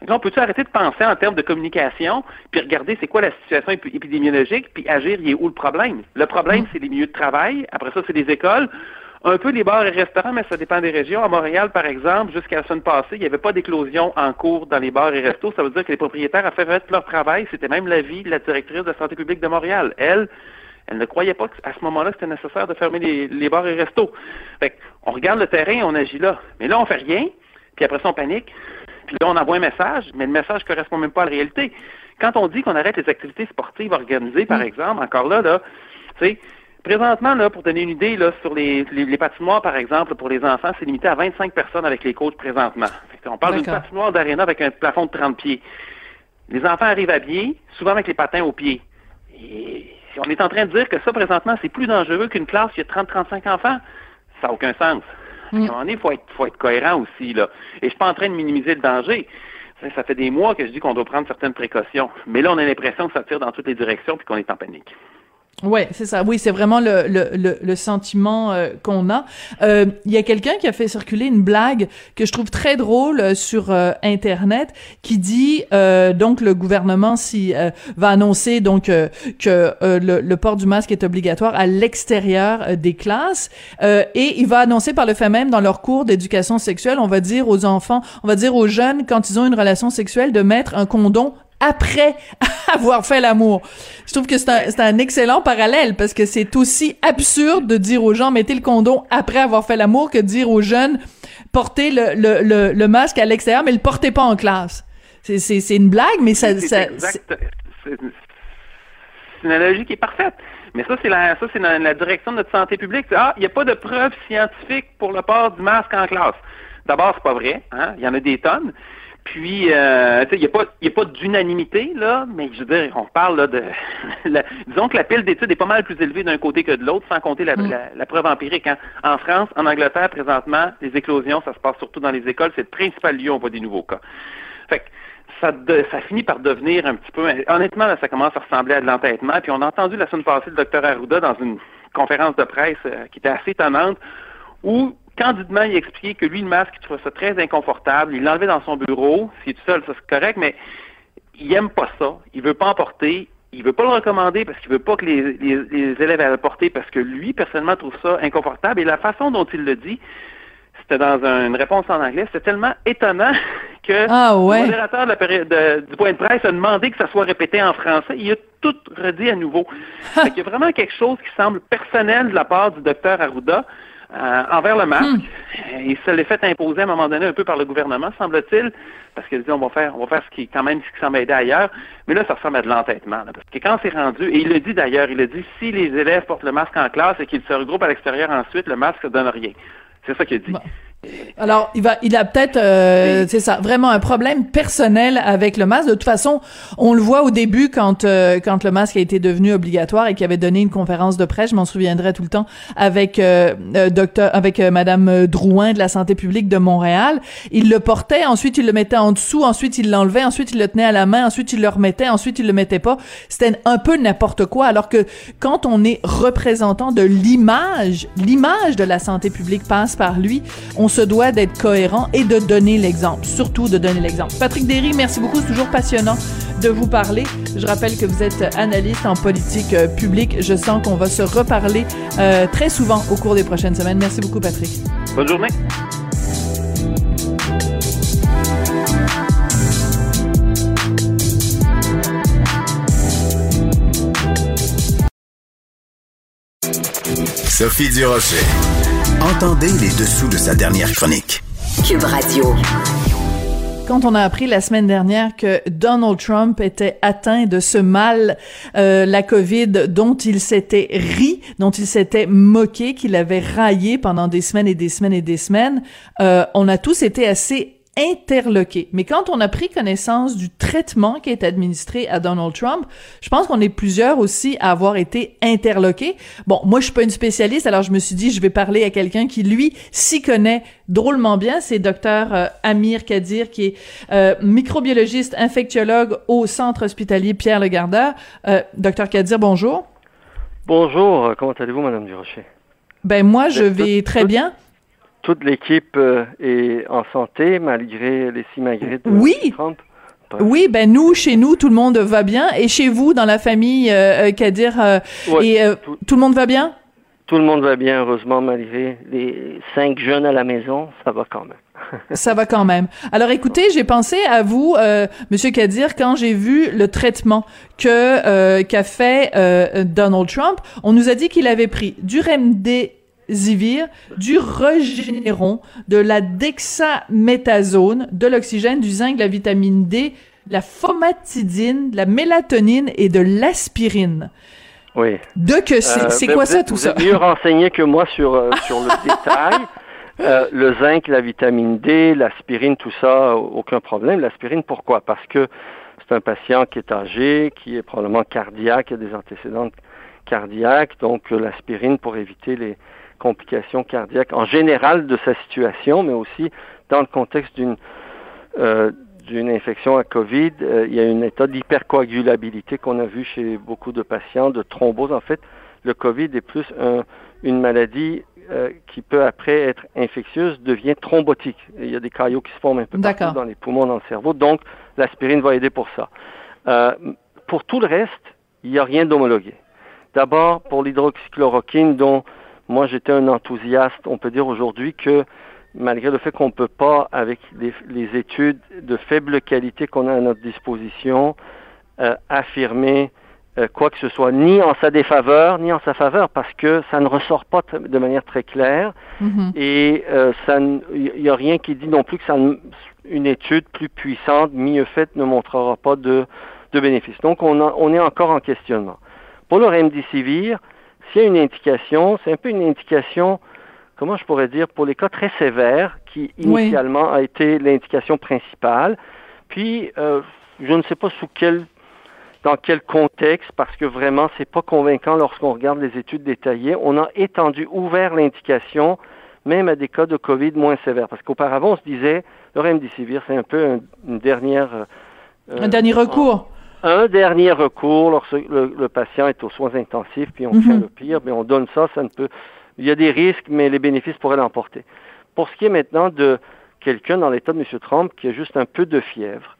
Donc, on peut-tu arrêter de penser en termes de communication, puis regarder c'est quoi la situation épidémiologique, puis agir, il est où le problème? Le problème, mm. c'est les milieux de travail. Après ça, c'est les écoles. Un peu les bars et restaurants, mais ça dépend des régions. À Montréal, par exemple, jusqu'à la semaine passée, il n'y avait pas d'éclosion en cours dans les bars et restos. Ça veut dire que les propriétaires ont fait leur travail. C'était même l'avis de la directrice de la santé publique de Montréal. Elle, elle ne croyait pas qu'à ce moment-là, c'était nécessaire de fermer les, bars et restos. Fait on regarde le terrain, on agit là. Mais là, on fait rien, puis après ça, on panique. Puis là, on envoie un message, mais le message ne correspond même pas à la réalité. Quand on dit qu'on arrête les activités sportives organisées, par mm. exemple, encore là, là, tu sais, Présentement, là, pour donner une idée, là, sur les, les, patinoires, par exemple, pour les enfants, c'est limité à 25 personnes avec les coachs présentement. on parle d'une patinoire d'aréna avec un plafond de 30 pieds. Les enfants arrivent à pied, souvent avec les patins aux pieds. Et on est en train de dire que ça, présentement, c'est plus dangereux qu'une classe qui a 30-35 enfants. Ça n'a aucun sens. À un mm. moment donné, il faut être, faut être cohérent aussi. Là. Et je suis pas en train de minimiser le danger. Ça fait des mois que je dis qu'on doit prendre certaines précautions. Mais là, on a l'impression que ça tire dans toutes les directions puis qu'on est en panique. Ouais, c'est ça. Oui, c'est vraiment le, le, le, sentiment euh, qu'on a. Euh, il y a quelqu'un qui a fait circuler une blague que je trouve très drôle euh, sur Internet, qui dit donc le gouvernement si va annoncer donc que le, le, port du masque est obligatoire à l'extérieur des classes et il va annoncer par le fait même dans leur cours d'éducation sexuelle, on va dire aux enfants, on va dire aux jeunes quand ils ont une relation sexuelle de mettre un condom après avoir fait l'amour. Je trouve que c'est un, un, excellent parallèle parce que c'est aussi absurde de dire aux gens mettez le condom après avoir fait l'amour que de dire aux jeunes portez le, le, le, le masque à l'extérieur mais le portez pas en classe. C'est une blague, mais ça... C'est une analogie qui est parfaite. Mais ça, c'est la, ça, c'est la, la, direction de notre santé publique. Ah, il n'y a pas de preuves scientifiques pour le port du masque en classe. D'abord, c'est pas vrai. Hein? Il y en a des tonnes. Puis, euh, il n'y a pas, y a pas d'unanimité, là, mais je veux dire, on parle là, de... disons que la pile d'études est pas mal plus élevée d'un côté que de l'autre, sans compter la, mm. la, preuve empirique. Hein. En France, en Angleterre, présentement, les éclosions, ça se passe surtout dans les écoles, c'est le principal lieu où on voit des nouveaux cas. Fait que ça, ça finit par devenir un petit peu... Honnêtement, là, ça commence à ressembler à de l'entêtement. Puis on a entendu la semaine passée le docteur Arruda dans une conférence de presse euh, qui était assez étonnante, où candidement, il expliquait que lui, le masque, il trouvait ça très inconfortable. Il l'enlevait dans son bureau. S'il est tout seul, ça c'est correct, mais il aime pas ça. Il veut pas en porter. Il veut pas le recommander parce qu'il veut pas que les, les, élèves aient le porter parce que lui, personnellement, trouve ça inconfortable. Et la façon dont il le dit, c'était dans une réponse en anglais, c'était tellement étonnant que ah, le modérateur du point de presse a demandé que ça soit répété en français. Il a tout redit à nouveau. il y a vraiment quelque chose qui semble personnel de la part du docteur Arruda. Euh, envers le masque. Hmm. Il se l'est fait imposer à un moment donné un peu par le gouvernement, semble-t-il, parce qu'il dit on va faire, on va faire ce qui quand même ce qui semble aider ailleurs. Mais là, ça ressemble à de l'entêtement. Parce que quand c'est rendu, et il le dit d'ailleurs, il le dit si les élèves portent le masque en classe et qu'ils se regroupent à l'extérieur ensuite, le masque ne donne rien. C'est ça qu'il dit. Alors, il va, il a peut-être, euh, c'est ça, vraiment un problème personnel avec le masque. De toute façon, on le voit au début quand euh, quand le masque a été devenu obligatoire et qu'il avait donné une conférence de presse, je m'en souviendrai tout le temps, avec euh, euh docteur, avec Madame Drouin de la santé publique de Montréal. Il le portait, ensuite il le mettait en dessous, ensuite il l'enlevait, ensuite il le tenait à la main, ensuite il le remettait, ensuite il le mettait pas. C'était un peu n'importe quoi. Alors que quand on est représentant de l'image, l'image de la santé publique passe par lui. On se doit d'être cohérent et de donner l'exemple, surtout de donner l'exemple. Patrick Derry, merci beaucoup, c'est toujours passionnant de vous parler. Je rappelle que vous êtes analyste en politique euh, publique. Je sens qu'on va se reparler euh, très souvent au cours des prochaines semaines. Merci beaucoup, Patrick. Bonne journée. Sophie Durocher. Entendez les dessous de sa dernière chronique. Cube Radio. Quand on a appris la semaine dernière que Donald Trump était atteint de ce mal, euh, la COVID, dont il s'était ri, dont il s'était moqué, qu'il avait raillé pendant des semaines et des semaines et des semaines, euh, on a tous été assez interloqué. Mais quand on a pris connaissance du traitement qui est administré à Donald Trump, je pense qu'on est plusieurs aussi à avoir été interloqués. Bon, moi je suis pas une spécialiste, alors je me suis dit je vais parler à quelqu'un qui lui s'y connaît drôlement bien, c'est docteur euh, Amir Kadir qui est euh, microbiologiste infectiologue au centre hospitalier Pierre Le Gardeur. Euh, docteur Kadir, bonjour. Bonjour, comment allez-vous madame Durocher? Ben moi je vais très bien toute l'équipe euh, est en santé malgré les simagrées de oui. Oui, ben nous, chez nous, tout le monde va bien. Et chez vous, dans la famille, euh, euh Kadir, euh, et tout, le monde va bien? Tout le monde va bien, heureusement, malgré les cinq jeunes à la maison, ça va quand même. ça va quand même. Alors écoutez, j'ai pensé à vous, euh, Monsieur Kadir, quand j'ai vu le traitement que qu'a fait Donald Trump. On nous a dit qu'il avait pris du Remdesivir Zivir, du Regeneron, de la dexaméthasone, de l'oxygène, du zinc, de la vitamine D, de la fomatidine, de la mélatonine et de l'aspirine. Oui. De que c'est euh, quoi ça tout ça? Vous êtes mieux renseigné que moi sur euh, sur le détail. Euh, le zinc, la vitamine D, l'aspirine, tout ça, aucun problème. L'aspirine, pourquoi? Parce que c'est un patient qui est âgé, qui est probablement cardiaque, qui a des antécédents cardiaques, donc l'aspirine pour éviter les complications cardiaques en général de sa situation, mais aussi dans le contexte d'une euh, d'une infection à COVID, euh, il y a un état d'hypercoagulabilité qu'on a vu chez beaucoup de patients, de thrombose. En fait, le COVID est plus une maladie euh, qui peut après être infectieuse, devient thrombotique. il y a des caillots qui se forment un peu partout dans les poumons, dans le cerveau. Donc, l'aspirine va aider pour ça. pour tout le reste, il n'y a rien d'homologué. D'abord, pour l'hydroxychloroquine, dont moi, j'étais un enthousiaste. On peut dire aujourd'hui que malgré le fait qu'on ne peut pas, avec les, études de faible qualité qu'on a à notre disposition, euh, affirmer euh, quoi que ce soit, ni en sa défaveur, ni en sa faveur, parce que ça ne ressort pas de manière très claire. Mm-hmm. Et euh, il n'y a rien qui dit non plus que ça, une étude plus puissante, mieux faite, ne montrera pas de, de bénéfices. Donc, on, on est encore en questionnement. Pour le remdesivir, s'il y a une indication, c'est un peu une indication comment je pourrais dire, pour les cas très sévères, qui initialement a été l'indication principale. Puis, euh, je ne sais pas sous quel, dans quel contexte, parce que vraiment, c'est pas convaincant lorsqu'on regarde les études détaillées. On a étendu, ouvert l'indication, même à des cas de COVID moins sévères. Parce qu'auparavant, on se disait, le remdesivir, c'est un peu une dernière... Euh, un dernier recours un dernier recours lorsque le, patient est aux soins intensifs, puis on fait mhm. le pire, mais on donne ça, ça ne peut. Il y a des risques, mais les bénéfices pourraient l'emporter. Pour ce qui est maintenant de quelqu'un dans l'état de M. Trump qui a juste un peu de fièvre,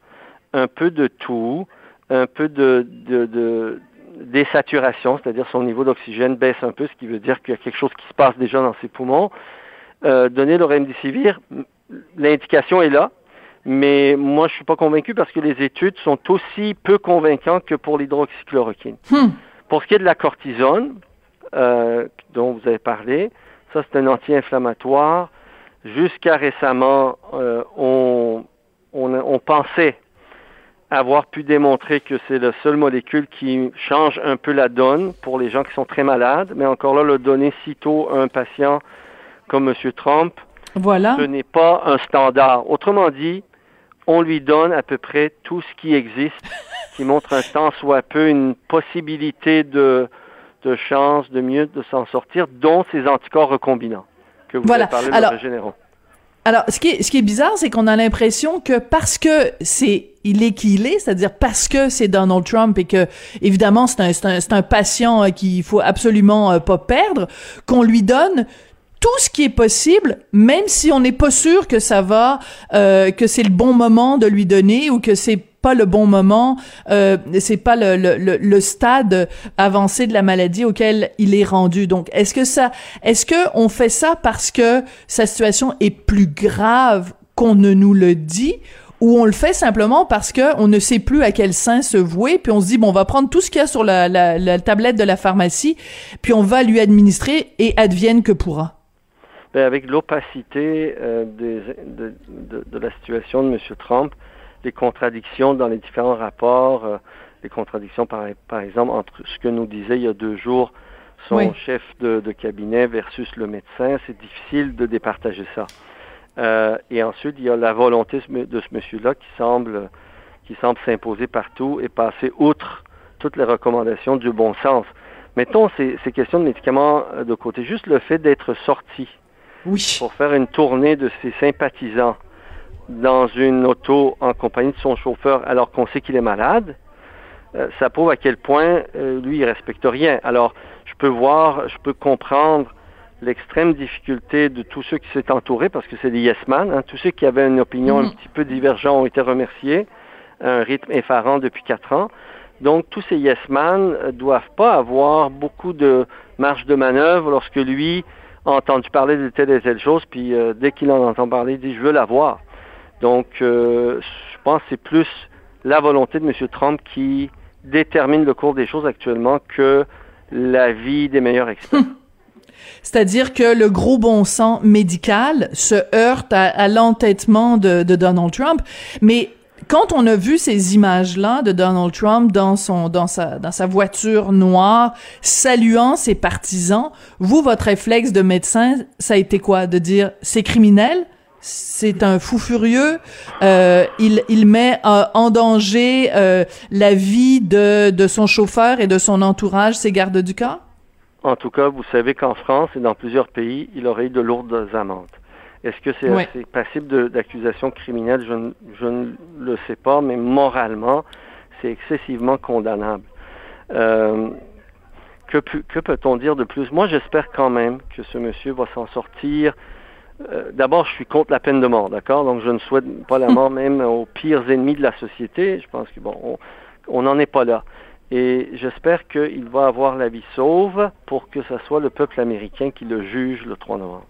un peu de toux, un peu de, de, désaturation, c'est-à-dire son niveau d'oxygène baisse un peu, ce qui veut dire qu'il y a quelque chose qui se passe déjà dans ses poumons. Euh, donner le remdesivir, l'indication est là, mais moi, je suis pas convaincu parce que les études sont aussi peu convaincantes que pour l'hydroxychloroquine. Hmm. Pour ce qui est de la cortisone, euh, dont vous avez parlé, ça c'est un anti-inflammatoire. Jusqu'à récemment, euh, on, on, on, pensait avoir pu démontrer que c'est la seule molécule qui change un peu la donne pour les gens qui sont très malades, mais encore là, le donner sitôt à un patient comme M. Trump, voilà. ce n'est pas un standard. Autrement dit, on lui donne à peu près tout ce qui existe, qui montre un temps soit peu une possibilité de, de chance de mieux de s'en sortir, dont ces anticorps recombinants que vous voilà. avez parlé alors, de. Alors, ce qui est, ce qui est bizarre, c'est qu'on a l'impression que parce que c'est il est qui il est, c'est-à-dire parce que c'est Donald Trump et que évidemment c'est un, un, un patient euh, qu'il faut absolument euh, pas perdre, qu'on lui donne tout ce qui est possible, même si on n'est pas sûr que ça va, euh, que c'est le bon moment de lui donner ou que c'est pas le bon moment, euh, c'est pas le, le, le, stade avancé de la maladie auquel il est rendu. Donc, est-ce que ça, est-ce que on fait ça parce que sa situation est plus grave qu'on ne nous le dit? ou on le fait simplement parce que on ne sait plus à quel sein se vouer, puis on se dit bon, on va prendre tout ce qu'il y a sur la, la, la, tablette de la pharmacie, puis on va lui administrer et advienne que pourra? Ben, avec l'opacité euh, de, de, la situation de M. Trump, les contradictions dans les différents rapports, euh, les contradictions par, par, exemple entre ce que nous disait il y a deux jours son chef de, cabinet versus le médecin, c'est difficile de départager ça. Euh, et ensuite, il y a la volonté de ce monsieur-là qui semble qui semble s'imposer partout et passer outre toutes les recommandations du bon sens. Mettons ces, ces questions de médicaments de côté, juste le fait d'être sorti pour faire une tournée de ses sympathisants dans une auto en compagnie de son chauffeur alors qu'on sait qu'il est malade, euh, ça prouve à quel point euh, lui, il respecte rien. Alors, je peux voir, je peux comprendre l'extrême difficulté de tous ceux qui s'est entourés, parce que c'est des yes man, hein. tous ceux qui avaient une opinion un mhm. petit peu divergente ont été remerciés à un rythme effarant depuis quatre ans. Donc, tous ces yes man ne euh, doivent pas avoir beaucoup de marge de manœuvre lorsque lui entendu parler de telle et telle chose, puis euh, dès qu'il en entend parler, il dit je veux la voir. Donc, euh, je pense que c'est plus la volonté de M. Trump qui détermine le cours des choses actuellement que l'avis des meilleurs experts. C'est-à-dire que le gros bon sens médical se heurte à, l'entêtement de, de, Donald Trump. Mais quand on a vu ces images-là de Donald Trump dans son dans sa dans sa voiture noire saluant ses partisans, vous votre réflexe de médecin, ça a été quoi? De dire c'est criminel, c'est un fou furieux, euh, il il met euh, en danger euh, la vie de de son chauffeur et de son entourage, ses gardes du corps? En tout cas, vous savez qu'en France et dans plusieurs pays, il aurait eu de lourdes amendes. Est-ce que c'est passible d'accusation criminelle? Je, ne le sais pas, mais moralement, c'est excessivement condamnable. Euh, que, que peut-on dire de plus? Moi, j'espère quand même que ce monsieur va s'en sortir. Euh, d'abord, je suis contre la peine de mort, d'accord? Donc, je ne souhaite pas la mort même aux pires ennemis de la société. Je pense que, bon, on n'en est pas là. Et j'espère qu'il va avoir la vie sauve pour que ce soit le peuple américain qui le juge le 3 novembre.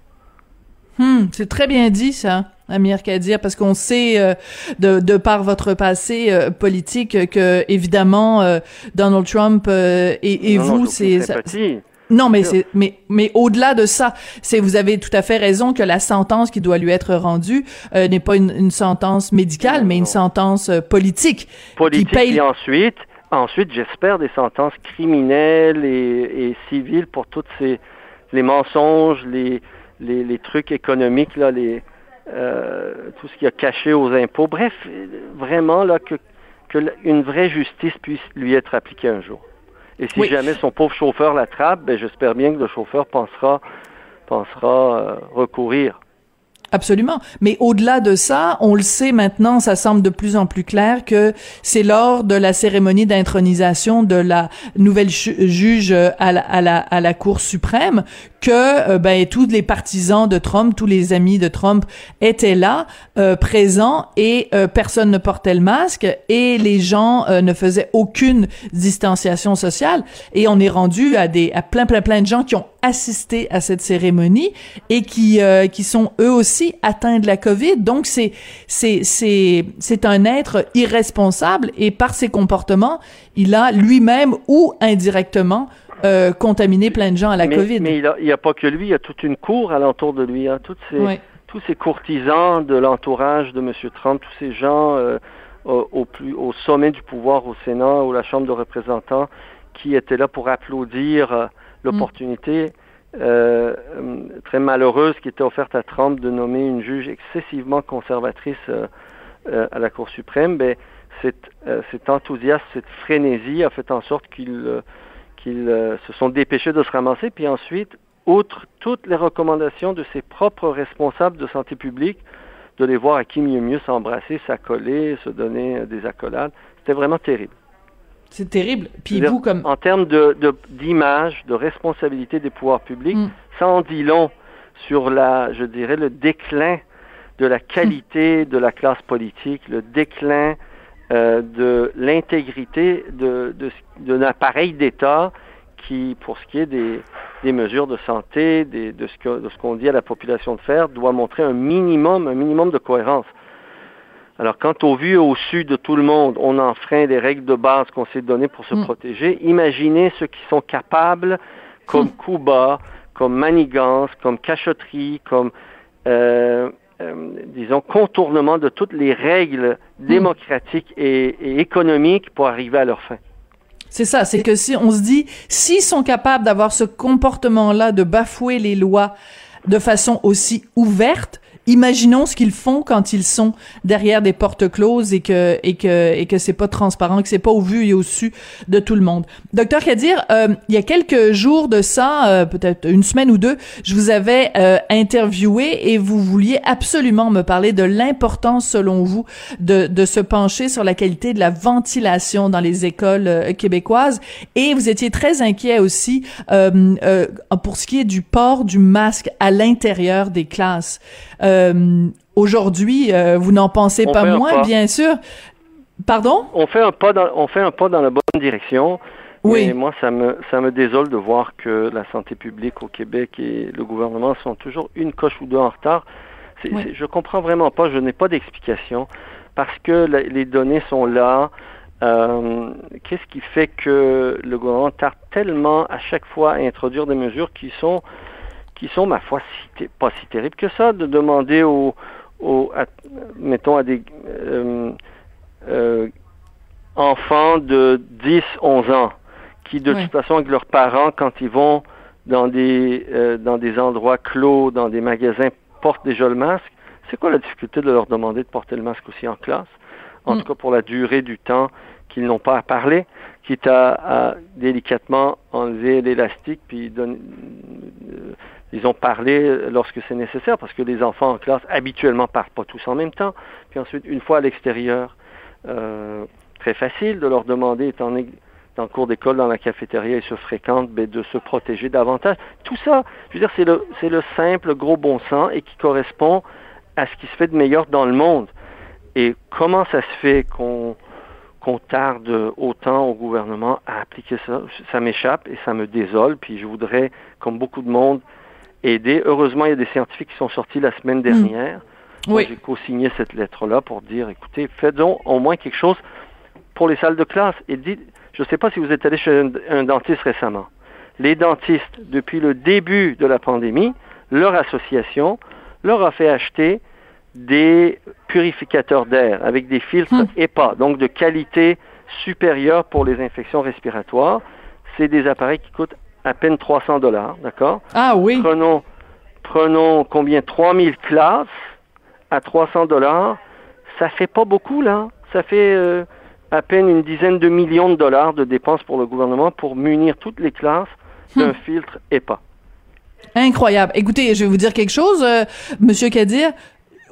Hmm, c'est très bien dit ça, Amir Kadir, parce qu'on sait euh, de, de, par votre passé euh, politique que évidemment euh, Donald Trump et, et vous, c'est non, mais c'est mais mais au-delà de ça, c'est vous avez tout à fait raison que la sentence qui doit lui être rendue n'est pas une, une, sentence médicale, mais une sentence politique. Politique paye... et ensuite, ensuite, j'espère des sentences criminelles et, et civiles pour toutes ces les mensonges, les les, trucs économiques, là, les, tout ce qui a caché aux impôts. Bref, vraiment là que, que une vraie justice puisse lui être appliquée un jour. Et si jamais son pauvre chauffeur l'attrape, ben, j'espère bien que le chauffeur pensera, pensera recourir Absolument. Mais au-delà de ça, on le sait maintenant, ça semble de plus en plus clair que c'est lors de la cérémonie d'intronisation de la nouvelle juge à la, à la, à la Cour suprême que euh, ben, tous les partisans de Trump, tous les amis de Trump étaient là, euh, présents, et euh, personne ne portait le masque, et les gens ne faisaient aucune distanciation sociale. Et on est rendu à des à plein plein plein de gens qui ont assisté à cette cérémonie et qui qui sont eux aussi atteints de la COVID. Donc c'est c'est c'est c'est un être irresponsable et par ses comportements, il a lui-même ou indirectement euh, contaminer plein de gens à la COVID. Mais il n'y a, pas que lui, il y a toute une cour alentour de lui. Hein. Toutes ces, Tous ces courtisans de l'entourage de M. Trump, tous ces gens euh, au, plus, au sommet du pouvoir au Sénat ou la Chambre de représentants qui étaient là pour applaudir euh, l'opportunité très malheureuse qui était offerte à Trump de nommer une juge excessivement conservatrice à la Cour suprême. Cet, enthousiasme, cette frénésie a fait en sorte qu'il qu'ils euh, se sont dépêchés de se ramasser, puis ensuite, outre toutes les recommandations de ses propres responsables de santé publique, de les voir à qui mieux mieux s'embrasser, s'accoler, se donner euh, des accolades. C'était vraiment terrible. C'est terrible. Puis vous, comme... En termes de, d'image, de, responsabilité des pouvoirs publics, mm. ça en dit long sur la, je dirais, le déclin de la qualité de la classe politique, le déclin euh, de l'intégrité de, de, d'un appareil d'État qui, pour ce qui est des, des mesures de santé, des, de, ce que, de ce qu'on dit à la population de faire, doit montrer un minimum, un minimum de cohérence. Alors, quand au vu et au su de tout le monde, on enfreint les règles de base qu'on s'est données pour se mm. protéger, imaginez ceux qui sont capables, comme mm. Cuba, comme manigance, comme cachotterie, comme euh, euh, disons, contournement de toutes les règles hmm. démocratiques et, économiques pour arriver à leur fin. C'est ça, c'est que si on se dit, s'ils sont capables d'avoir ce comportement-là, de bafouer les lois de façon aussi ouverte, imaginons ce qu'ils font quand ils sont derrière des portes closes et que et que et que c'est pas transparent, que c'est pas au vu et au su de tout le monde. Docteur Kadir, euh, il y a quelques jours de ça, euh, peut-être une semaine ou deux, je vous avais euh, interviewé et vous vouliez absolument me parler de l'importance, selon vous, de de se pencher sur la qualité de la ventilation dans les écoles euh, québécoises et vous étiez très inquiet aussi pour ce qui est du port du masque à l'intérieur des classes. Euh, aujourd'hui, euh, vous n'en pensez pas moins, bien sûr. Pardon? On fait un pas dans, on fait un pas dans la bonne direction. Oui. Mais moi, ça me, ça me désole de voir que la santé publique au Québec et le gouvernement sont toujours une coche ou deux en retard. Je ne je comprends vraiment pas, je n'ai pas d'explication parce que les données sont là. Euh, qu'est-ce qui fait que le gouvernement tarde tellement à chaque fois à introduire des mesures qui sont qui sont, ma foi, pas si terribles que ça, de demander aux, mettons, à des euh, euh, enfants de 10, 11 ans, qui de toute façon, avec leurs parents, quand ils vont dans des, euh, dans des endroits clos, dans des magasins, portent déjà le masque. C'est quoi la difficulté de leur demander de porter le masque aussi en classe? En mm. tout cas, pour la durée du temps qu'ils n'ont pas à parler, quitte à, à délicatement enlever l'élastique puis donner, ils ont parlé lorsque c'est nécessaire, parce que les enfants en classe habituellement parlent pas tous en même temps. Puis ensuite, une fois à l'extérieur, euh, très facile de leur demander, étant donné dans cours d'école, dans la cafétéria, ils se fréquentent, ben, de se protéger davantage. Tout ça, je veux dire, c'est le, c'est le simple gros bon sens et qui correspond à ce qui se fait de meilleur dans le monde. Et comment ça se fait qu'on tarde autant au gouvernement à appliquer ça, ça m'échappe et ça me désole. Puis je voudrais, comme beaucoup de monde, aider. Heureusement, il y a des scientifiques qui sont sortis la semaine hmm. dernière. Oui. J'ai co-signé cette lettre-là pour dire, écoutez, faisons au moins quelque chose pour les salles de classe. Et dites, je ne sais pas si vous êtes allé chez un, dentiste récemment. Les dentistes, depuis le début de la pandémie, leur association leur a fait acheter des purificateurs d'air avec des filtres hmm. EPA, donc de qualité supérieure pour les infections respiratoires. C'est des appareils qui coûtent à peine 300 dollars, d'accord Ah oui. Prenons, prenons combien? 3000 classes à 300 dollars, ça fait pas beaucoup là. Ça fait euh, à peine une dizaine de millions de dollars de dépenses pour le gouvernement pour munir toutes les classes d'un hmm. filtre EPA. Incroyable. Écoutez, je vais vous dire quelque chose, euh, Monsieur Kadir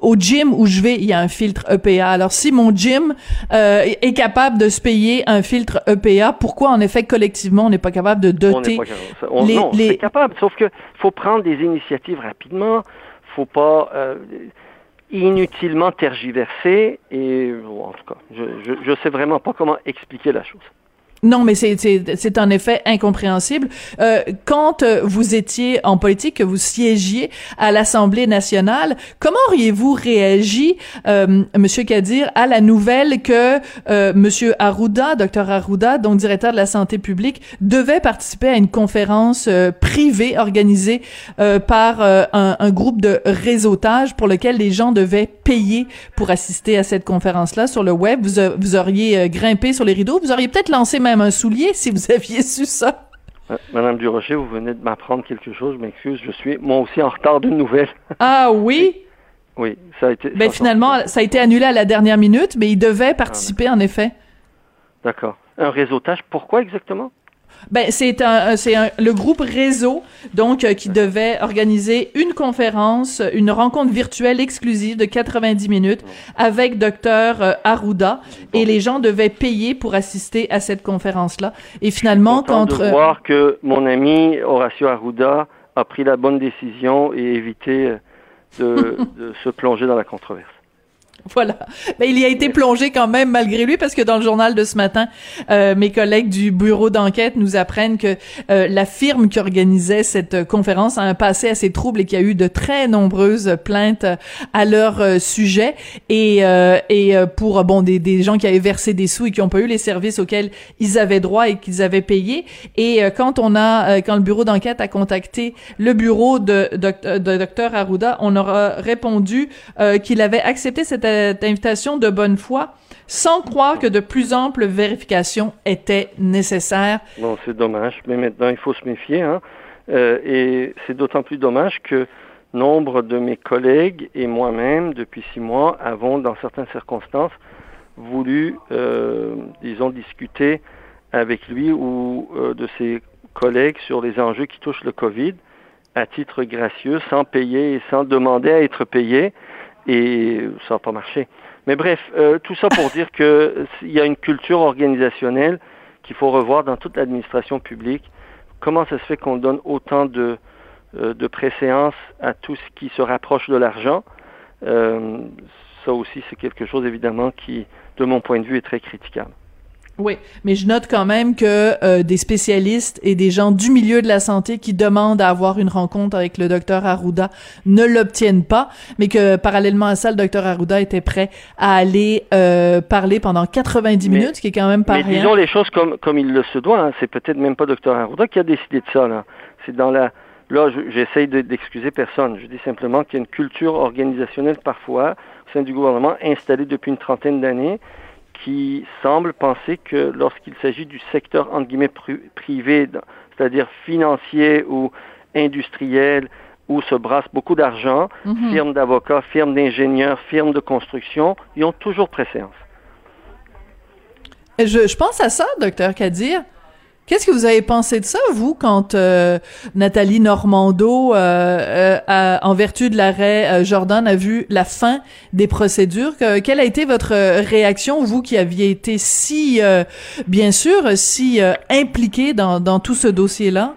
au gym où je vais, il y a un filtre EPA. Alors si mon gym euh, est capable de se payer un filtre EPA, pourquoi en effet collectivement on n'est pas capable de doter on les, non, les... capable, sauf que faut prendre des initiatives rapidement, faut pas euh, inutilement tergiverser et en tout cas, je, je je sais vraiment pas comment expliquer la chose. Non, mais c'est en effet incompréhensible. Euh, quand euh, vous étiez en politique, que vous siégiez à l'Assemblée nationale, comment auriez-vous réagi, euh, Monsieur Kadir, à la nouvelle que euh, Monsieur Arruda, Docteur Arruda, donc directeur de la santé publique, devait participer à une conférence euh, privée organisée par un, un, groupe de réseautage pour lequel les gens devaient payer pour assister à cette conférence-là sur le web? Vous, vous auriez grimpé sur les rideaux, vous auriez peut-être lancé un soulier si vous aviez su ça. Euh, Madame Durocher, vous venez de m'apprendre quelque chose, je m'excuse, je suis moi aussi en retard d'une nouvelle. Ah oui? Oui, ça a été. Ben finalement, ça a été annulé à la dernière minute, mais il devait participer en effet. D'accord. Un réseautage, pourquoi exactement? Ben c'est un c'est le groupe réseau donc euh, qui devait organiser une conférence, une rencontre virtuelle exclusive de 90 minutes avec docteur euh, Arruda et les gens devaient payer pour assister à cette conférence là. Et finalement quand de voir que mon ami Horacio Arruda a pris la bonne décision et évité de, de se plonger dans la controverse. Voilà. Mais il y a été plongé quand même malgré lui parce que dans le journal de ce matin, euh, mes collègues du bureau d'enquête nous apprennent que euh, la firme qui organisait cette conférence a un passé assez trouble et qu'il y a eu de très nombreuses plaintes à leur euh, sujet et et pour bon des, des gens qui avaient versé des sous et qui n'ont pas eu les services auxquels ils avaient droit et qu'ils avaient payé et quand on a quand le bureau d'enquête a contacté le bureau de, de, de docteur Arruda, on aura répondu qu'il avait accepté cette cette invitation de bonne foi sans croire que de plus amples vérifications étaient nécessaires. Bon, c'est dommage, mais maintenant il faut se méfier. Hein? Euh, et c'est d'autant plus dommage que nombre de mes collègues et moi-même, depuis six mois, avons, dans certaines circonstances, voulu, euh, disons, discuter avec lui ou euh, de ses collègues sur les enjeux qui touchent le COVID à titre gracieux, sans payer et sans demander à être payé et ça n'a pas marché. Mais bref, euh, tout ça pour dire qu'il y a une culture organisationnelle qu'il faut revoir dans toute l'administration publique. Comment ça se fait qu'on donne autant de, euh, de préséance à tout ce qui se rapproche de l'argent? Euh, Ça aussi, c'est quelque chose évidemment qui, de mon point de vue, est très critiquable. Oui, mais je note quand même que euh, des spécialistes et des gens du milieu de la santé qui demandent à avoir une rencontre avec le docteur Arruda ne l'obtiennent pas, mais que parallèlement à ça, le docteur Arruda était prêt à aller euh, parler pendant 90 minutes, ce qui est quand même pas mais disons les choses comme comme il le se doit. Hein. C'est peut-être même pas docteur Arruda qui a décidé de ça là. C'est dans la là, j'essaye d'excuser personne. Je dis simplement qu'il y a une culture organisationnelle parfois au sein du gouvernement installée depuis une trentaine d'années qui semble penser que lorsqu'il s'agit du secteur entre guillemets privé, c'est-à-dire financier ou industriel, où se brasse beaucoup d'argent, mhm. firmes d'avocats, firmes d'ingénieurs, firmes de construction, ils ont toujours préséance. Je, je pense à ça, docteur Kadir. Qu'est-ce que vous avez pensé de ça, vous, quand euh, Nathalie Normando, euh, euh, en vertu de l'arrêt Jordan, a vu la fin des procédures? quelle a été votre réaction, vous qui aviez été si, bien sûr, si impliqué dans, dans tout ce dossier-là?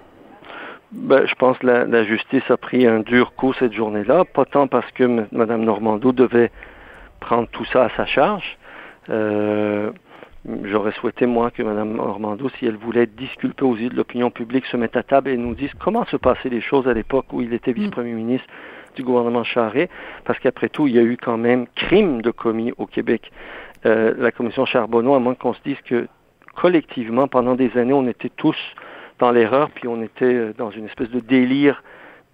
Ben, je pense que la, la, justice a pris un dur coup cette journée-là, pas tant parce que Mme Normando devait prendre tout ça à sa charge. Euh, J'aurais souhaité, moi, que Mme Ormando, si elle voulait disculper aux yeux de l'opinion publique, se mette à table et nous dise comment se passaient les choses à l'époque où il était mm. vice-premier ministre du gouvernement Charret, parce qu'après tout, il y a eu quand même crime de commis au Québec. Euh, la commission Charbonneau, à moins qu'on se dise que collectivement, pendant des années, on était tous dans l'erreur, puis on était euh, dans une espèce de délire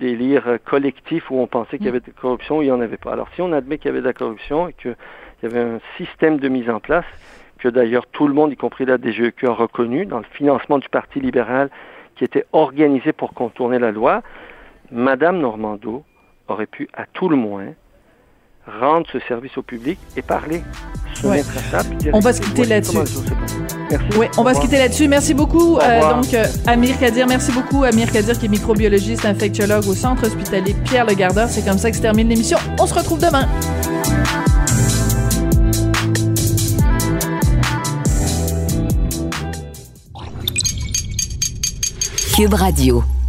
délire euh, collectif où on pensait qu'il y mm. avait de la corruption, il n'y en avait pas. Alors si on admet qu'il y avait de la corruption et qu'il y avait un système de mise en place, que d'ailleurs tout le monde, y compris la DGEQ, a reconnu dans le financement du Parti libéral qui était organisé pour contourner la loi, Madame Normando aurait pu, à tout le moins, rendre ce service au public et parler. Ouais. On va se quitter là-dessus. Oui, on va se quitter là-dessus. Merci beaucoup. Au euh, donc, euh, Amir Kadir, merci beaucoup. Amir Kadir, qui est microbiologiste, infectiologue au Centre hospitalier Pierre Le Gardeur. C'est comme ça que se termine l'émission. On se retrouve demain. Cube Radio.